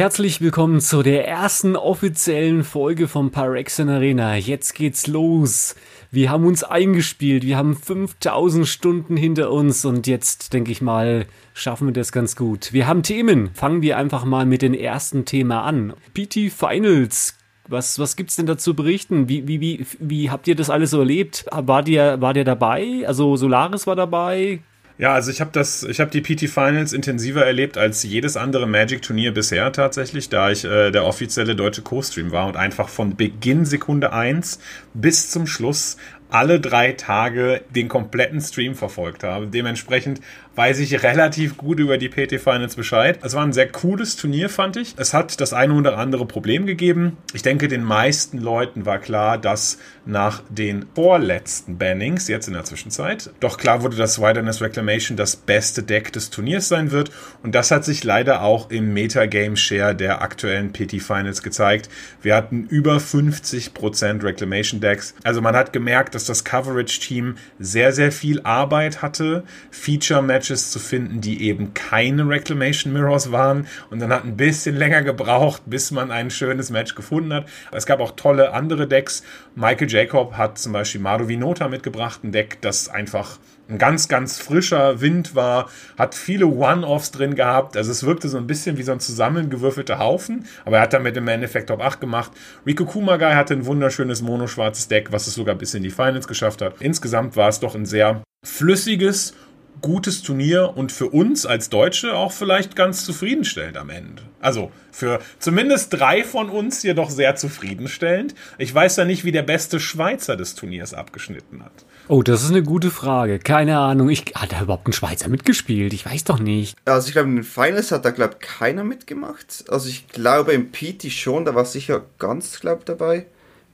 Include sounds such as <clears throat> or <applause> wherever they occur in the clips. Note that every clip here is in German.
Herzlich willkommen zu der ersten offiziellen Folge vom Pyrexen Arena. Jetzt geht's los. Wir haben uns eingespielt, wir haben 5000 Stunden hinter uns und jetzt, denke ich mal, schaffen wir das ganz gut. Wir haben Themen. Fangen wir einfach mal mit dem ersten Thema an. PT Finals. Was, was gibt's denn dazu berichten? Wie, wie, wie, wie habt ihr das alles so erlebt? War dir, war dir dabei? Also Solaris war dabei? Ja, also ich habe das, ich habe die PT Finals intensiver erlebt als jedes andere Magic-Turnier bisher tatsächlich, da ich äh, der offizielle deutsche Co-Stream war und einfach von Beginn Sekunde 1 bis zum Schluss alle drei Tage den kompletten Stream verfolgt habe. Dementsprechend weiß ich relativ gut über die PT Finals Bescheid. Es war ein sehr cooles Turnier, fand ich. Es hat das eine oder andere Problem gegeben. Ich denke, den meisten Leuten war klar, dass nach den vorletzten Bannings, jetzt in der Zwischenzeit, doch klar wurde, dass Wilderness Reclamation das beste Deck des Turniers sein wird. Und das hat sich leider auch im Metagame Share der aktuellen PT Finals gezeigt. Wir hatten über 50% Reclamation Decks. Also man hat gemerkt, dass das Coverage Team sehr, sehr viel Arbeit hatte, Feature Matches zu finden, die eben keine Reclamation Mirrors waren. Und dann hat ein bisschen länger gebraucht, bis man ein schönes Match gefunden hat. Es gab auch tolle andere Decks. Michael Jacob hat zum Beispiel Maru Vinota mitgebracht, ein Deck, das einfach ein ganz, ganz frischer Wind war, hat viele One-Offs drin gehabt. Also es wirkte so ein bisschen wie so ein zusammengewürfelter Haufen, aber er hat damit im Endeffekt Top 8 gemacht. Rico Kumagai hatte ein wunderschönes mono-schwarzes Deck, was es sogar bis in die Finals geschafft hat. Insgesamt war es doch ein sehr flüssiges gutes Turnier und für uns als Deutsche auch vielleicht ganz zufriedenstellend am Ende. Also für zumindest drei von uns hier doch sehr zufriedenstellend. Ich weiß ja nicht, wie der beste Schweizer des Turniers abgeschnitten hat. Oh, das ist eine gute Frage. Keine Ahnung. Ich, hat da überhaupt ein Schweizer mitgespielt? Ich weiß doch nicht. Also ich glaube, in den Finals hat da, glaube ich, keiner mitgemacht. Also ich glaube im PT schon, da war sicher ganz, glaube dabei.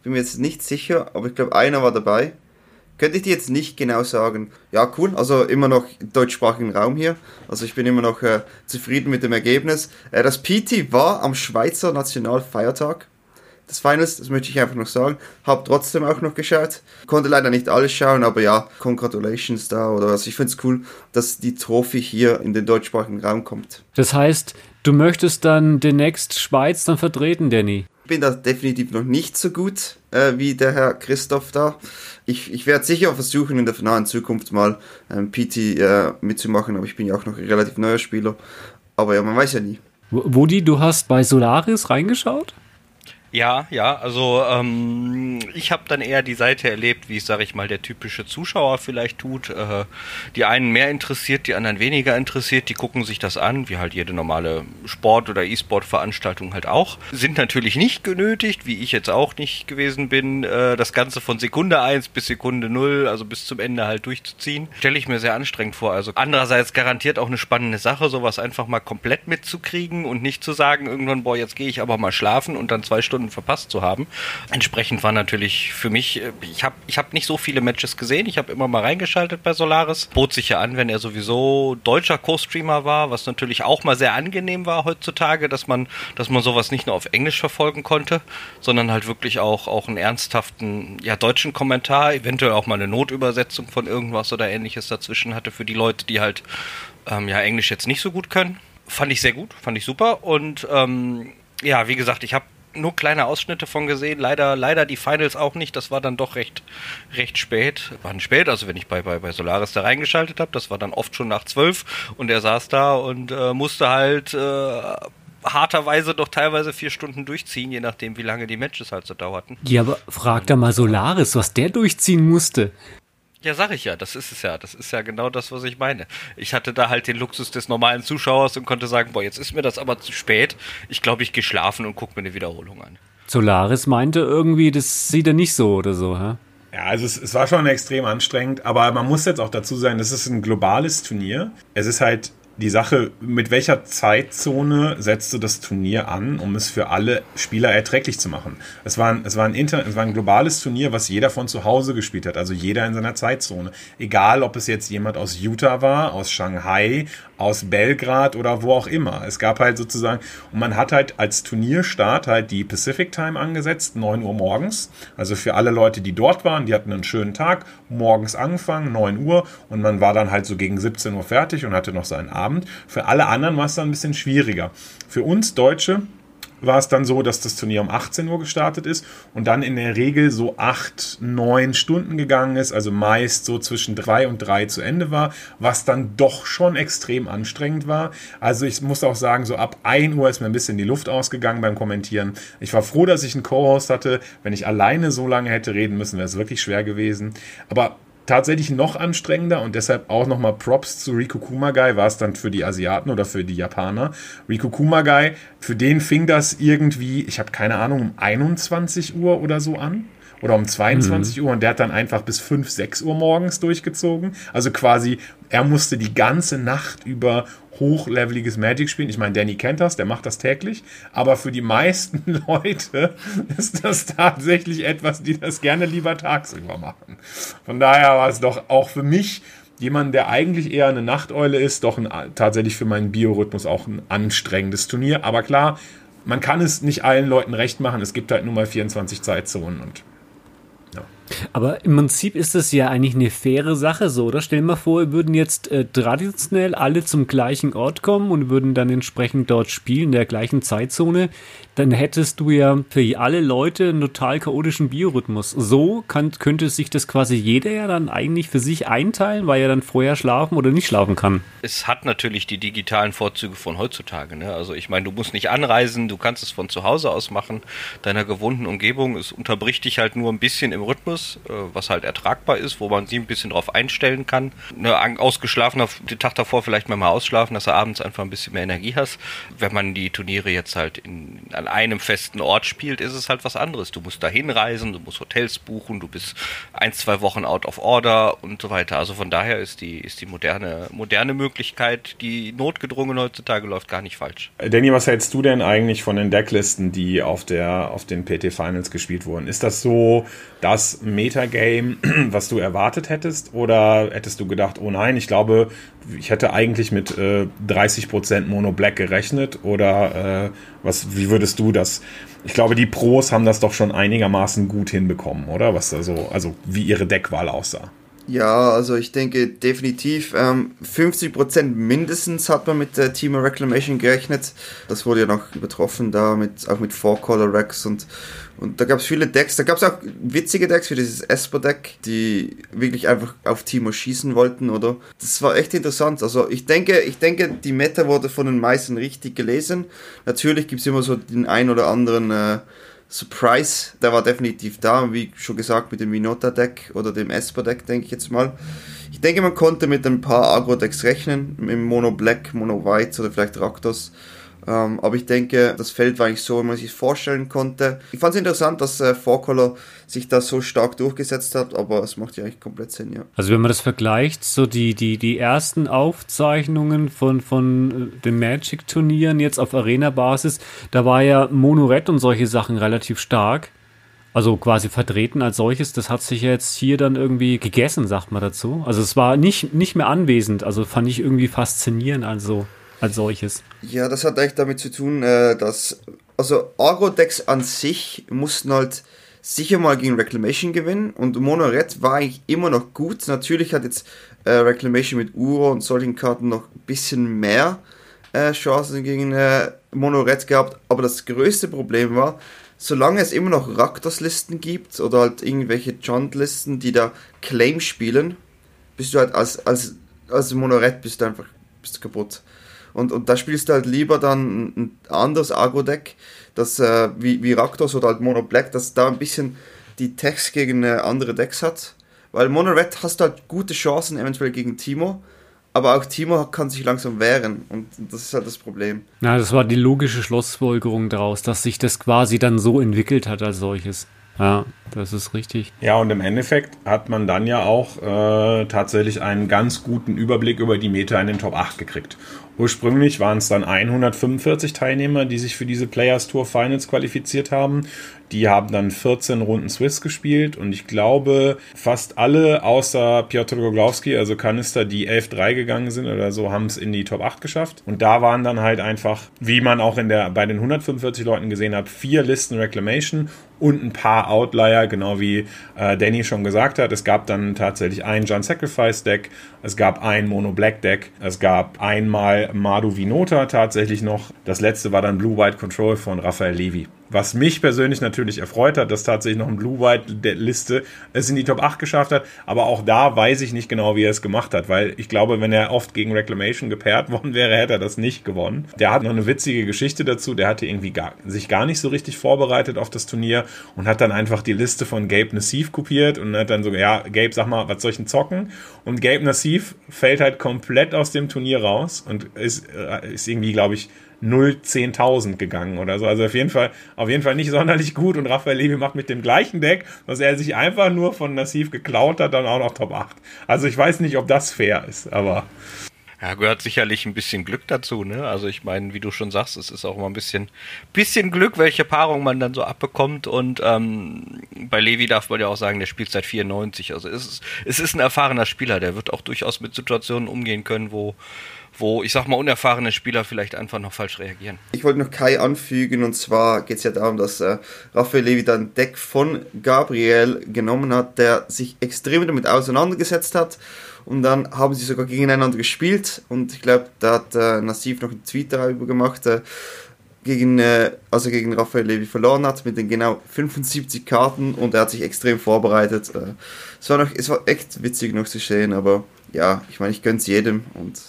Bin mir jetzt nicht sicher, aber ich glaube, einer war dabei könnte ich dir jetzt nicht genau sagen. Ja, cool. Also immer noch deutschsprachigen Raum hier. Also ich bin immer noch äh, zufrieden mit dem Ergebnis. Äh, das PT war am Schweizer Nationalfeiertag. Das Finals, das möchte ich einfach noch sagen. Hab trotzdem auch noch geschaut. Konnte leider nicht alles schauen, aber ja, Congratulations da oder was. Ich finde es cool, dass die Trophy hier in den deutschsprachigen Raum kommt. Das heißt, du möchtest dann demnächst Schweiz dann vertreten, Danny? Bin da definitiv noch nicht so gut äh, wie der Herr Christoph da. Ich, ich werde sicher versuchen, in der nahen Zukunft mal ähm, PT äh, mitzumachen, aber ich bin ja auch noch ein relativ neuer Spieler. Aber ja, man weiß ja nie. Wodi, du hast bei Solaris reingeschaut? Ja, ja, also ähm, ich habe dann eher die Seite erlebt, wie es, sage ich mal, der typische Zuschauer vielleicht tut. Äh, die einen mehr interessiert, die anderen weniger interessiert, die gucken sich das an, wie halt jede normale Sport- oder E-Sport-Veranstaltung halt auch. Sind natürlich nicht genötigt, wie ich jetzt auch nicht gewesen bin, äh, das Ganze von Sekunde 1 bis Sekunde 0, also bis zum Ende halt durchzuziehen. Stelle ich mir sehr anstrengend vor. Also andererseits garantiert auch eine spannende Sache, sowas einfach mal komplett mitzukriegen und nicht zu sagen, irgendwann, boah, jetzt gehe ich aber mal schlafen und dann zwei Stunden Stunden verpasst zu haben. Entsprechend war natürlich für mich, äh, ich habe ich hab nicht so viele Matches gesehen, ich habe immer mal reingeschaltet bei Solaris. Bot sich ja an, wenn er sowieso deutscher Co-Streamer war, was natürlich auch mal sehr angenehm war heutzutage, dass man, dass man sowas nicht nur auf Englisch verfolgen konnte, sondern halt wirklich auch, auch einen ernsthaften, ja, deutschen Kommentar, eventuell auch mal eine Notübersetzung von irgendwas oder ähnliches dazwischen hatte für die Leute, die halt ähm, ja Englisch jetzt nicht so gut können. Fand ich sehr gut, fand ich super und ähm, ja, wie gesagt, ich habe nur kleine Ausschnitte von gesehen. Leider, leider die Finals auch nicht. Das war dann doch recht, recht spät. Waren spät, also wenn ich bei, bei, bei Solaris da reingeschaltet habe, das war dann oft schon nach zwölf und er saß da und äh, musste halt äh, harterweise doch teilweise vier Stunden durchziehen, je nachdem, wie lange die Matches halt so dauerten. Ja, aber frag da mal Solaris, was der durchziehen musste. Ja, sag ich ja, das ist es ja. Das ist ja genau das, was ich meine. Ich hatte da halt den Luxus des normalen Zuschauers und konnte sagen, boah, jetzt ist mir das aber zu spät. Ich glaube, ich gehe schlafen und gucke mir eine Wiederholung an. Solaris meinte irgendwie, das sieht er nicht so oder so, hä? Ja, also es, es, war schon extrem anstrengend, aber man muss jetzt auch dazu sagen, das ist ein globales Turnier. Es ist halt die Sache, mit welcher Zeitzone setzt du das Turnier an, um es für alle Spieler erträglich zu machen? Es war, ein, es, war ein Inter, es war ein globales Turnier, was jeder von zu Hause gespielt hat, also jeder in seiner Zeitzone. Egal, ob es jetzt jemand aus Utah war, aus Shanghai, aus Belgrad oder wo auch immer. Es gab halt sozusagen, und man hat halt als Turnierstart halt die Pacific Time angesetzt, 9 Uhr morgens. Also für alle Leute, die dort waren, die hatten einen schönen Tag, morgens angefangen, 9 Uhr, und man war dann halt so gegen 17 Uhr fertig und hatte noch seinen Abend. Für alle anderen war es dann ein bisschen schwieriger. Für uns Deutsche war es dann so, dass das Turnier um 18 Uhr gestartet ist und dann in der Regel so acht, neun Stunden gegangen ist, also meist so zwischen drei und drei zu Ende war, was dann doch schon extrem anstrengend war. Also ich muss auch sagen, so ab 1 Uhr ist mir ein bisschen die Luft ausgegangen beim Kommentieren. Ich war froh, dass ich einen Co-Host hatte. Wenn ich alleine so lange hätte reden müssen, wäre es wirklich schwer gewesen. Aber tatsächlich noch anstrengender und deshalb auch nochmal Props zu Riku Kumagai war es dann für die Asiaten oder für die Japaner. Riku Kumagai, für den fing das irgendwie, ich habe keine Ahnung, um 21 Uhr oder so an oder um 22 mhm. Uhr und der hat dann einfach bis 5, 6 Uhr morgens durchgezogen. Also quasi, er musste die ganze Nacht über hochleveliges Magic spielen. Ich meine, Danny kennt das, der macht das täglich. Aber für die meisten <laughs> Leute ist das tatsächlich etwas, die das gerne lieber tagsüber machen. Von daher war es doch auch für mich jemand, der eigentlich eher eine Nachteule ist, doch ein, tatsächlich für meinen Biorhythmus auch ein anstrengendes Turnier. Aber klar, man kann es nicht allen Leuten recht machen. Es gibt halt nur mal 24 Zeitzonen und aber im Prinzip ist das ja eigentlich eine faire Sache so, oder? Stell dir mal vor, wir würden jetzt äh, traditionell alle zum gleichen Ort kommen und würden dann entsprechend dort spielen, in der gleichen Zeitzone dann hättest du ja für alle Leute einen total chaotischen Biorhythmus. So kann, könnte sich das quasi jeder ja dann eigentlich für sich einteilen, weil er dann vorher schlafen oder nicht schlafen kann. Es hat natürlich die digitalen Vorzüge von heutzutage. Ne? Also ich meine, du musst nicht anreisen, du kannst es von zu Hause aus machen, deiner gewohnten Umgebung. Es unterbricht dich halt nur ein bisschen im Rhythmus, äh, was halt ertragbar ist, wo man sie ein bisschen drauf einstellen kann. Ne, ausgeschlafener, den Tag davor vielleicht mal ausschlafen, dass du abends einfach ein bisschen mehr Energie hast. Wenn man die Turniere jetzt halt in, an einem festen Ort spielt, ist es halt was anderes. Du musst da hinreisen, du musst Hotels buchen, du bist ein, zwei Wochen out of order und so weiter. Also von daher ist die, ist die moderne, moderne Möglichkeit, die notgedrungen heutzutage läuft, gar nicht falsch. Danny, was hältst du denn eigentlich von den Decklisten, die auf, der, auf den PT Finals gespielt wurden? Ist das so das Metagame, <clears throat> was du erwartet hättest? Oder hättest du gedacht, oh nein, ich glaube, ich hätte eigentlich mit äh, 30% Mono Black gerechnet? Oder äh, was, wie würdest du das? Ich glaube, die Pros haben das doch schon einigermaßen gut hinbekommen, oder? Was da so, also wie ihre Deckwahl aussah. Ja, also ich denke definitiv ähm, 50% mindestens hat man mit der Team Reclamation gerechnet. Das wurde ja noch übertroffen da mit auch mit Four Color Rex und und da gab es viele Decks. Da gab es auch witzige Decks wie dieses Esper-Deck, die wirklich einfach auf Timo schießen wollten, oder? Das war echt interessant. Also ich denke, ich denke, die Meta wurde von den meisten richtig gelesen. Natürlich gibt es immer so den ein oder anderen äh, Surprise, der war definitiv da, wie schon gesagt, mit dem Minota-Deck oder dem Esper-Deck, denke ich jetzt mal. Ich denke, man konnte mit ein paar Agro-Decks rechnen, im Mono Black, Mono White oder vielleicht Raktos. Ähm, aber ich denke, das Feld war eigentlich so, wie man sich vorstellen konnte. Ich fand es interessant, dass äh, Four sich da so stark durchgesetzt hat, aber es macht ja eigentlich komplett Sinn, ja. Also wenn man das vergleicht, so die, die, die ersten Aufzeichnungen von, von äh, den Magic-Turnieren jetzt auf Arena-Basis, da war ja Monoret und solche Sachen relativ stark. Also quasi vertreten als solches, das hat sich jetzt hier dann irgendwie gegessen, sagt man dazu. Also es war nicht, nicht mehr anwesend, also fand ich irgendwie faszinierend, also als solches. Ja, das hat eigentlich damit zu tun, äh, dass also Agro-Decks an sich mussten halt sicher mal gegen Reclamation gewinnen und Mono Red war eigentlich immer noch gut. Natürlich hat jetzt äh, Reclamation mit Uro und solchen Karten noch ein bisschen mehr äh, Chancen gegen äh, Mono Red gehabt, aber das größte Problem war, solange es immer noch Raktos-Listen gibt oder halt irgendwelche Chant-Listen, die da Claim spielen, bist du halt als, als, als Mono Red bist du einfach bist du kaputt. Und, und da spielst du halt lieber dann ein anderes Agro-Deck, das äh, wie, wie Raktos oder halt Mono Black, das da ein bisschen die Text gegen äh, andere Decks hat. Weil Mono Red hast du halt gute Chancen eventuell gegen Timo, aber auch Timo kann sich langsam wehren und das ist halt das Problem. Na, das war die logische Schlussfolgerung daraus, dass sich das quasi dann so entwickelt hat als solches. Ja, das ist richtig. Ja, und im Endeffekt hat man dann ja auch äh, tatsächlich einen ganz guten Überblick über die Meta in den Top 8 gekriegt. Ursprünglich waren es dann 145 Teilnehmer, die sich für diese Players Tour Finals qualifiziert haben. Die haben dann 14 Runden Swiss gespielt und ich glaube, fast alle außer Piotr Goglowski, also Kanister, die 11-3 gegangen sind oder so, haben es in die Top 8 geschafft. Und da waren dann halt einfach, wie man auch in der, bei den 145 Leuten gesehen hat, vier Listen Reclamation und ein paar Outlier, genau wie äh, Danny schon gesagt hat. Es gab dann tatsächlich ein John Sacrifice Deck, es gab ein Mono Black Deck, es gab einmal Madu Vinota tatsächlich noch. Das letzte war dann Blue White Control von Raphael Levy. Was mich persönlich natürlich erfreut hat, dass tatsächlich noch ein Blue-White-Liste es in die Top 8 geschafft hat. Aber auch da weiß ich nicht genau, wie er es gemacht hat, weil ich glaube, wenn er oft gegen Reclamation gepaart worden wäre, hätte er das nicht gewonnen. Der hat noch eine witzige Geschichte dazu. Der hatte irgendwie gar, sich gar nicht so richtig vorbereitet auf das Turnier und hat dann einfach die Liste von Gabe Nassif kopiert und hat dann so, ja, Gabe, sag mal, was soll ich denn zocken? Und Gabe Nassif fällt halt komplett aus dem Turnier raus und ist, äh, ist irgendwie, glaube ich, 0 10.000 gegangen oder so. Also auf jeden Fall, auf jeden Fall nicht sonderlich gut und Raphael Levy macht mit dem gleichen Deck, was er sich einfach nur von Nassif geklaut hat, dann auch noch Top 8. Also ich weiß nicht, ob das fair ist, aber. Ja, gehört sicherlich ein bisschen Glück dazu, ne? Also ich meine, wie du schon sagst, es ist auch immer ein bisschen, bisschen Glück, welche Paarung man dann so abbekommt. Und ähm, bei Levi darf man ja auch sagen, der spielt seit 94. Also es ist, es ist ein erfahrener Spieler, der wird auch durchaus mit Situationen umgehen können, wo, wo ich sag mal unerfahrene Spieler vielleicht einfach noch falsch reagieren. Ich wollte noch Kai anfügen und zwar geht es ja darum, dass äh, Raphael Levy dann ein Deck von Gabriel genommen hat, der sich extrem damit auseinandergesetzt hat und dann haben sie sogar gegeneinander gespielt und ich glaube, da hat äh, Nassif noch einen Tweet darüber gemacht, äh, gegen, äh, also gegen Raphael Levy verloren hat mit den genau 75 Karten und er hat sich extrem vorbereitet. Äh, es, war noch, es war echt witzig noch zu sehen, aber ja, ich meine, ich gönn's jedem und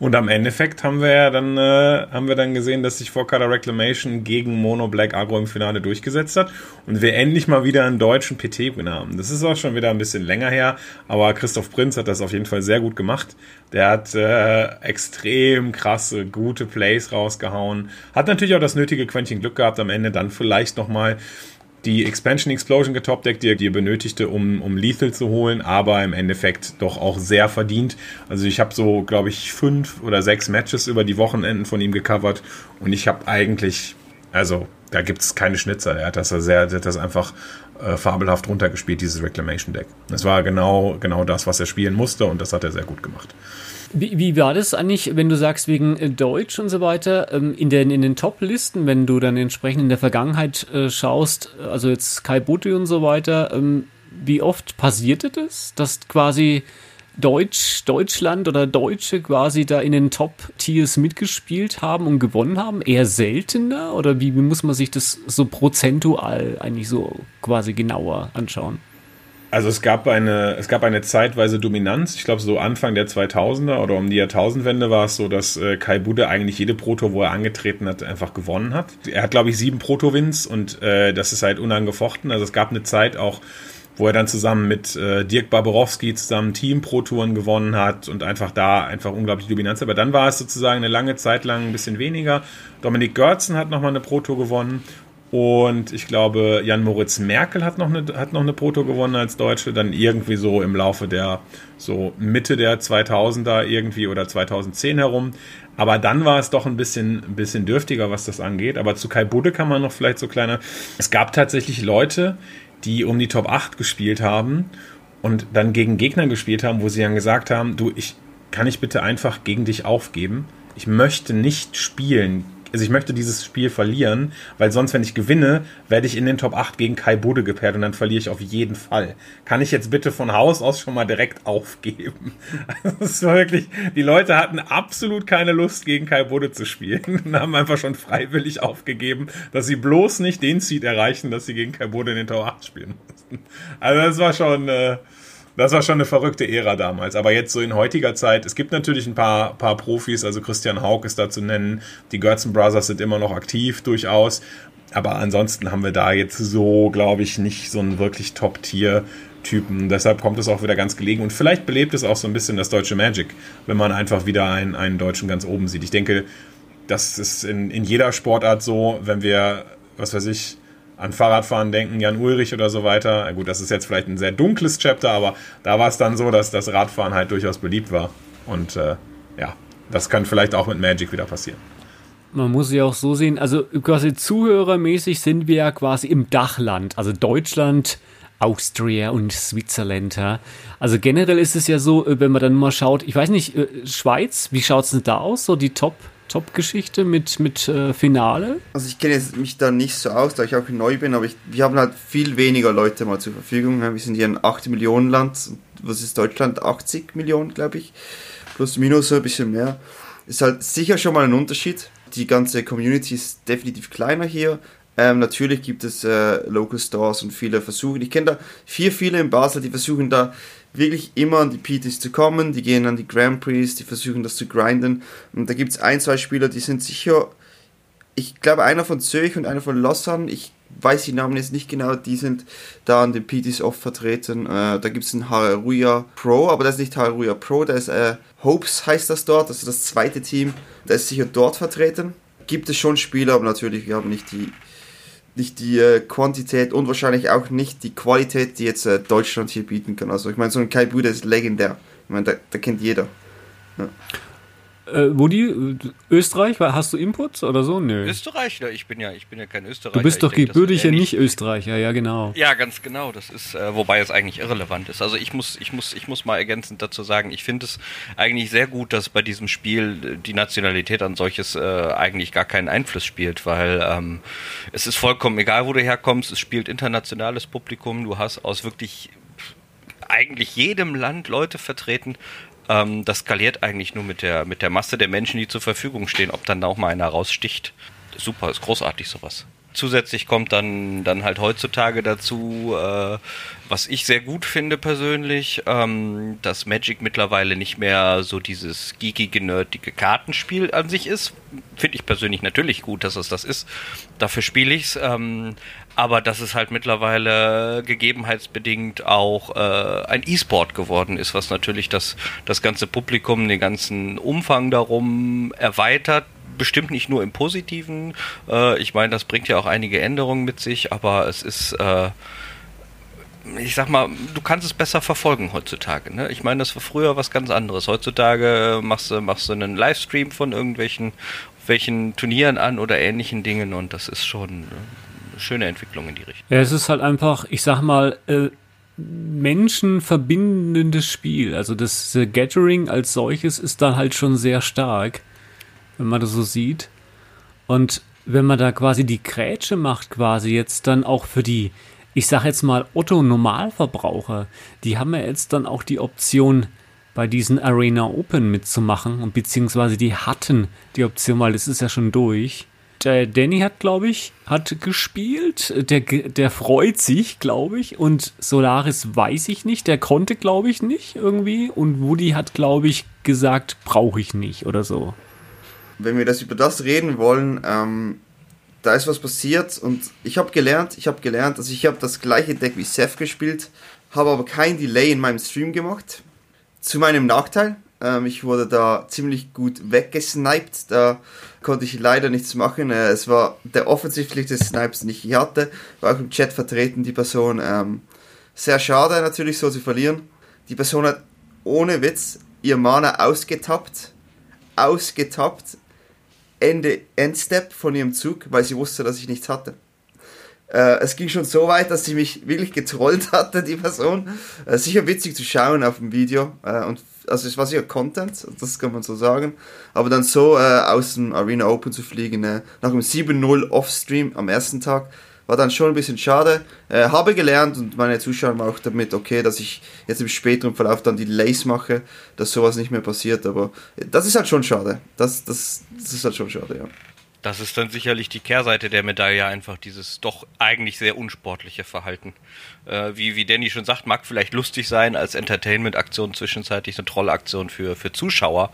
und am Endeffekt haben wir ja dann, äh, haben wir dann gesehen, dass sich Color Reclamation gegen Mono Black Agro im Finale durchgesetzt hat und wir endlich mal wieder einen deutschen PT-Winner haben. Das ist auch schon wieder ein bisschen länger her, aber Christoph Prinz hat das auf jeden Fall sehr gut gemacht. Der hat äh, extrem krasse, gute Plays rausgehauen. Hat natürlich auch das nötige Quäntchen Glück gehabt am Ende, dann vielleicht nochmal die Expansion Explosion getopdeckt, die er benötigte, um, um Lethal zu holen, aber im Endeffekt doch auch sehr verdient. Also ich habe so, glaube ich, fünf oder sechs Matches über die Wochenenden von ihm gecovert und ich habe eigentlich, also da gibt es keine Schnitzer. Er hat das sehr, hat das einfach äh, fabelhaft runtergespielt, dieses Reclamation Deck. Das war genau, genau das, was er spielen musste und das hat er sehr gut gemacht. Wie, wie war das eigentlich, wenn du sagst, wegen äh, Deutsch und so weiter, ähm, in den, in den Top-Listen, wenn du dann entsprechend in der Vergangenheit äh, schaust, also jetzt Kai Butte und so weiter, ähm, wie oft passierte das, dass quasi Deutsch, Deutschland oder Deutsche quasi da in den Top-Tiers mitgespielt haben und gewonnen haben? Eher seltener? Oder wie, wie muss man sich das so prozentual eigentlich so quasi genauer anschauen? Also es gab eine, es gab eine zeitweise Dominanz. Ich glaube, so Anfang der 2000er oder um die Jahrtausendwende war es so, dass äh, Kai Budde eigentlich jede Proto, wo er angetreten hat, einfach gewonnen hat. Er hat, glaube ich, sieben Proto-Wins und äh, das ist halt unangefochten. Also es gab eine Zeit auch, wo er dann zusammen mit äh, Dirk Barborowski zusammen Team Pro Touren gewonnen hat und einfach da einfach unglaublich Dominanz. Aber dann war es sozusagen eine lange Zeit lang ein bisschen weniger. Dominik Görzen hat nochmal eine Pro Tour gewonnen und ich glaube, Jan Moritz Merkel hat noch eine, hat noch eine Proto gewonnen als Deutsche, dann irgendwie so im Laufe der so Mitte der 2000er irgendwie oder 2010 herum. Aber dann war es doch ein bisschen, ein bisschen dürftiger, was das angeht. Aber zu Kai Budde kann man noch vielleicht so kleiner. Es gab tatsächlich Leute, die um die Top 8 gespielt haben und dann gegen Gegner gespielt haben, wo sie dann gesagt haben, du, ich kann ich bitte einfach gegen dich aufgeben? Ich möchte nicht spielen also ich möchte dieses Spiel verlieren, weil sonst, wenn ich gewinne, werde ich in den Top 8 gegen Kai Bude gepaart und dann verliere ich auf jeden Fall. Kann ich jetzt bitte von Haus aus schon mal direkt aufgeben? <laughs> Das ist wirklich, die Leute hatten absolut keine Lust, gegen Kai Bude zu spielen <laughs> und haben einfach schon freiwillig aufgegeben, dass sie bloß nicht den Seed erreichen, dass sie gegen Kai Bude in den Top 8 spielen mussten. Also das war schon, äh, das war schon eine verrückte Ära damals. Aber jetzt so in heutiger Zeit, es gibt natürlich ein paar, paar Profis, also Christian Haug ist da zu nennen, die Gertzen Brothers sind immer noch aktiv, durchaus. Aber ansonsten haben wir da jetzt so, glaube ich, nicht so einen wirklich Top-Tier. Typen. Deshalb kommt es auch wieder ganz gelegen. Und vielleicht belebt es auch so ein bisschen das deutsche Magic, wenn man einfach wieder einen, einen Deutschen ganz oben sieht. Ich denke, das ist in, in jeder Sportart so, wenn wir, was weiß ich, an Fahrradfahren denken, Jan Ulrich oder so weiter. Gut, das ist jetzt vielleicht ein sehr dunkles Chapter, aber da war es dann so, dass das Radfahren halt durchaus beliebt war. Und äh, ja, das kann vielleicht auch mit Magic wieder passieren. Man muss ja auch so sehen, also quasi zuhörermäßig sind wir ja quasi im Dachland, also Deutschland, Austria und Switzerland. Also generell ist es ja so, äh, wenn man dann mal schaut, ich weiß nicht, äh, Schweiz, wie schaut es denn da aus, so die Top Top-Geschichte mit, mit äh, Finale? Also ich kenne mich da nicht so aus, da ich auch neu bin, aber ich, wir haben halt viel weniger Leute mal zur Verfügung. Wir sind hier ein 8 Millionen Land. Was ist Deutschland? 80 Millionen, glaube ich. Plus minus so ein bisschen mehr. Ist halt sicher schon mal ein Unterschied. Die ganze Community ist definitiv kleiner hier. Ähm, natürlich gibt es äh, Local Stores und viele versuchen. Ich kenne da vier, viele in Basel, die versuchen da wirklich immer an die PTs zu kommen. Die gehen an die Grand Prix, die versuchen das zu grinden. Und da gibt es ein, zwei Spieler, die sind sicher. Ich glaube, einer von Zürich und einer von Lausanne. Ich weiß die Namen jetzt nicht genau, die sind da an den PTs oft vertreten. Äh, da gibt es einen Haruya Pro, aber das ist nicht Haruya Pro, der ist äh, Hopes heißt das dort, also das zweite Team, der ist sicher dort vertreten. Gibt es schon Spieler, aber natürlich, wir haben nicht die, nicht die äh, Quantität und wahrscheinlich auch nicht die Qualität, die jetzt äh, Deutschland hier bieten kann. Also ich meine, so ein Kai Bude ist legendär. Ich meine, da, da kennt jeder. Ja. Äh, Woody, Österreich, hast du Inputs oder so? Nö. Österreich? Ich bin ja, ich bin ja kein Österreicher. Du bist doch gebürtiger nicht Österreicher, ja genau. Ja, ganz genau. Das ist, äh, wobei es eigentlich irrelevant ist. Also ich muss, ich muss, ich muss mal ergänzend dazu sagen, ich finde es eigentlich sehr gut, dass bei diesem Spiel die Nationalität an solches äh, eigentlich gar keinen Einfluss spielt, weil ähm, es ist vollkommen egal, wo du herkommst. Es spielt internationales Publikum. Du hast aus wirklich eigentlich jedem Land Leute vertreten ähm, das skaliert eigentlich nur mit der, mit der Masse der Menschen, die zur Verfügung stehen. Ob dann auch mal einer raussticht. Super, ist großartig sowas. Zusätzlich kommt dann, dann halt heutzutage dazu, äh, was ich sehr gut finde persönlich, ähm, dass Magic mittlerweile nicht mehr so dieses geekige, nerdige Kartenspiel an sich ist. Finde ich persönlich natürlich gut, dass es das ist. Dafür spiele ich es. Ähm, aber dass es halt mittlerweile gegebenheitsbedingt auch äh, ein E-Sport geworden ist, was natürlich das, das ganze Publikum, den ganzen Umfang darum erweitert. Bestimmt nicht nur im Positiven. Äh, ich meine, das bringt ja auch einige Änderungen mit sich, aber es ist, äh, ich sag mal, du kannst es besser verfolgen heutzutage. Ne? Ich meine, das war früher was ganz anderes. Heutzutage machst du, machst du einen Livestream von irgendwelchen welchen Turnieren an oder ähnlichen Dingen und das ist schon schöne Entwicklung in die Richtung. Ja, es ist halt einfach, ich sag mal, äh, menschenverbindendes Spiel. Also das äh, Gathering als solches ist dann halt schon sehr stark, wenn man das so sieht. Und wenn man da quasi die Grätsche macht, quasi jetzt dann auch für die, ich sag jetzt mal, Otto-Normalverbraucher, die haben ja jetzt dann auch die Option, bei diesen Arena Open mitzumachen und beziehungsweise die hatten die Option, weil das ist ja schon durch. Der Danny hat, glaube ich, hat gespielt. Der, der freut sich, glaube ich. Und Solaris weiß ich nicht. Der konnte, glaube ich, nicht irgendwie. Und Woody hat, glaube ich, gesagt, brauche ich nicht oder so. Wenn wir das über das reden wollen, ähm, da ist was passiert und ich habe gelernt, ich habe gelernt, also ich habe das gleiche Deck wie Seth gespielt, habe aber kein Delay in meinem Stream gemacht. Zu meinem Nachteil, ähm, ich wurde da ziemlich gut weggesniped. Da konnte ich leider nichts machen. Äh, es war der offensichtlichste Snipes, den ich je hatte. War auch im Chat vertreten, die Person. Ähm, sehr schade natürlich, so zu verlieren. Die Person hat ohne Witz ihr Mana ausgetappt. Ausgetappt. Ende, Endstep von ihrem Zug, weil sie wusste, dass ich nichts hatte. Äh, es ging schon so weit, dass sie mich wirklich getrollt <laughs> hatte, die Person. Äh, sicher witzig zu schauen auf dem Video. Äh, und also es war sicher Content, das kann man so sagen. Aber dann so äh, aus dem Arena Open zu fliegen, äh, nach dem 7-0 Offstream am ersten Tag, war dann schon ein bisschen schade. Äh, habe gelernt und meine Zuschauer waren auch damit okay, dass ich jetzt im späteren Verlauf dann die Lace mache, dass sowas nicht mehr passiert. Aber das ist halt schon schade. Das, das, das ist halt schon schade, ja. Das ist dann sicherlich die Kehrseite der Medaille, einfach dieses doch eigentlich sehr unsportliche Verhalten. Äh, wie, wie Danny schon sagt, mag vielleicht lustig sein als Entertainment-Aktion zwischenzeitlich, eine Trollaktion für, für Zuschauer.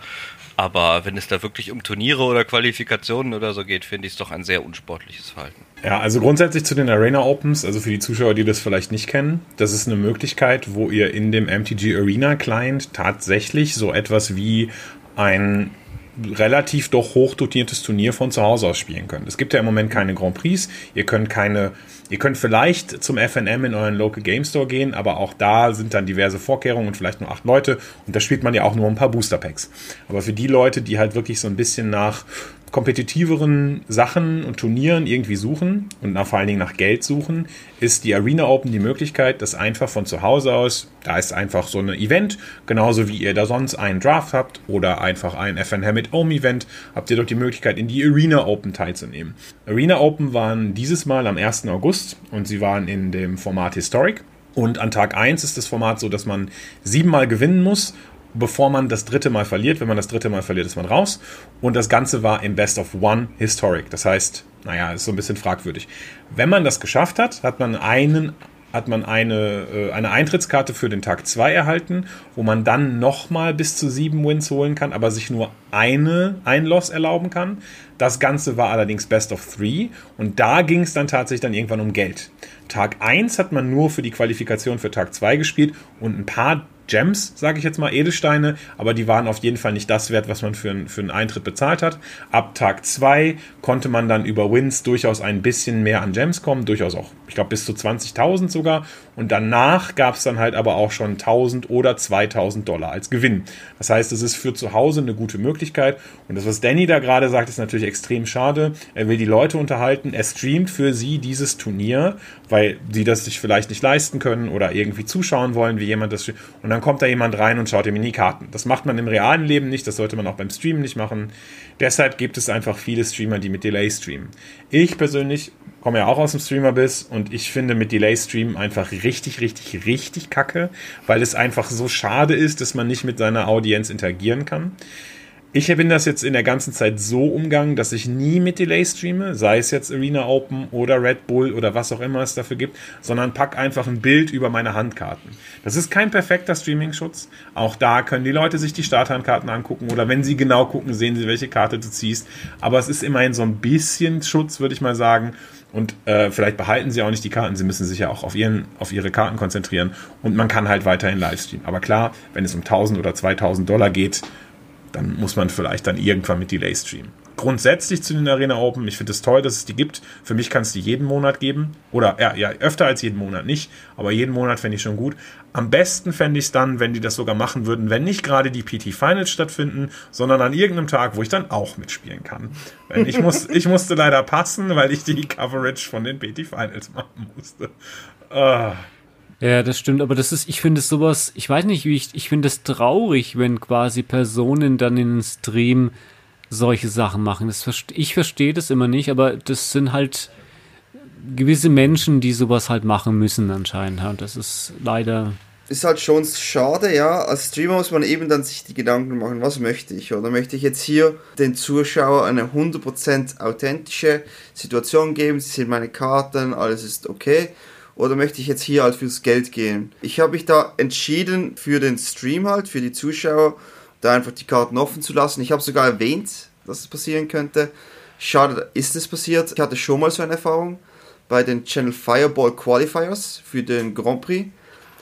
Aber wenn es da wirklich um Turniere oder Qualifikationen oder so geht, finde ich es doch ein sehr unsportliches Verhalten. Ja, also grundsätzlich zu den Arena Opens, also für die Zuschauer, die das vielleicht nicht kennen, das ist eine Möglichkeit, wo ihr in dem MTG Arena Client tatsächlich so etwas wie ein relativ doch hochdotiertes Turnier von zu Hause aus spielen könnt. Es gibt ja im Moment keine Grand Prix, ihr könnt keine, ihr könnt vielleicht zum FNM in euren Local Game Store gehen, aber auch da sind dann diverse Vorkehrungen und vielleicht nur acht Leute und da spielt man ja auch nur ein paar Booster Packs. Aber für die Leute, die halt wirklich so ein bisschen nach kompetitiveren Sachen und Turnieren irgendwie suchen und nach, vor allen Dingen nach Geld suchen, ist die Arena Open die Möglichkeit, das einfach von zu Hause aus, da ist einfach so ein Event, genauso wie ihr da sonst einen Draft habt oder einfach ein FNM mit Home Event, habt ihr dort die Möglichkeit, in die Arena Open teilzunehmen. Arena Open waren dieses Mal am 1. August und sie waren in dem Format Historic. Und an Tag 1 ist das Format so, dass man siebenmal gewinnen muss bevor man das dritte Mal verliert. Wenn man das dritte Mal verliert, ist man raus. Und das Ganze war im Best of One Historic. Das heißt, naja, ist so ein bisschen fragwürdig. Wenn man das geschafft hat, hat man einen hat man eine, äh, eine Eintrittskarte für den Tag 2 erhalten, wo man dann nochmal bis zu sieben Wins holen kann, aber sich nur eine, ein Loss erlauben kann. Das Ganze war allerdings Best of Three und da ging es dann tatsächlich dann irgendwann um Geld. Tag 1 hat man nur für die Qualifikation für Tag 2 gespielt und ein paar Gems, sage ich jetzt mal, Edelsteine, aber die waren auf jeden Fall nicht das wert, was man für, für einen Eintritt bezahlt hat. Ab Tag 2 konnte man dann über Wins durchaus ein bisschen mehr an Gems kommen, durchaus auch, ich glaube, bis zu 20.000 sogar. Und danach gab es dann halt aber auch schon 1000 oder 2000 Dollar als Gewinn. Das heißt, es ist für zu Hause eine gute Möglichkeit. Und das, was Danny da gerade sagt, ist natürlich extrem schade. Er will die Leute unterhalten. Er streamt für sie dieses Turnier, weil sie das sich vielleicht nicht leisten können oder irgendwie zuschauen wollen, wie jemand das. Und dann kommt da jemand rein und schaut ihm in die Karten. Das macht man im realen Leben nicht. Das sollte man auch beim Streamen nicht machen. Deshalb gibt es einfach viele Streamer, die mit Delay streamen. Ich persönlich komme ja auch aus dem Streamer-Biss und ich finde mit Delay-Stream einfach richtig, richtig, richtig kacke, weil es einfach so schade ist, dass man nicht mit seiner Audienz interagieren kann. Ich bin das jetzt in der ganzen Zeit so umgangen, dass ich nie mit Delay streame, sei es jetzt Arena Open oder Red Bull oder was auch immer es dafür gibt, sondern pack einfach ein Bild über meine Handkarten. Das ist kein perfekter Streaming-Schutz. Auch da können die Leute sich die Starthandkarten angucken oder wenn sie genau gucken, sehen sie, welche Karte du ziehst. Aber es ist immerhin so ein bisschen Schutz, würde ich mal sagen. Und äh, vielleicht behalten sie auch nicht die Karten, sie müssen sich ja auch auf, ihren, auf ihre Karten konzentrieren. Und man kann halt weiterhin Livestreamen. Aber klar, wenn es um 1000 oder 2000 Dollar geht, dann muss man vielleicht dann irgendwann mit Delay streamen grundsätzlich zu den Arena Open. Ich finde es toll, dass es die gibt. Für mich kann es die jeden Monat geben. Oder ja, ja, öfter als jeden Monat nicht. Aber jeden Monat fände ich schon gut. Am besten fände ich es dann, wenn die das sogar machen würden, wenn nicht gerade die PT Finals stattfinden, sondern an irgendeinem Tag, wo ich dann auch mitspielen kann. Ich, muss, ich musste leider passen, weil ich die Coverage von den PT Finals machen musste. Uh. Ja, das stimmt, aber das ist, ich finde sowas, ich weiß nicht, wie ich, ich finde es traurig, wenn quasi Personen dann in den Stream solche Sachen machen. Das, ich verstehe das immer nicht, aber das sind halt gewisse Menschen, die sowas halt machen müssen anscheinend. Und das ist leider ist halt schon schade, ja. Als Streamer muss man eben dann sich die Gedanken machen, was möchte ich? Oder möchte ich jetzt hier den Zuschauer eine 100% authentische Situation geben? Sie sehen meine Karten, alles ist okay. Oder möchte ich jetzt hier halt fürs Geld gehen? Ich habe mich da entschieden für den Stream halt, für die Zuschauer da einfach die Karten offen zu lassen. Ich habe sogar erwähnt, dass es passieren könnte. Schade, ist es passiert. Ich hatte schon mal so eine Erfahrung bei den Channel Fireball Qualifiers für den Grand Prix.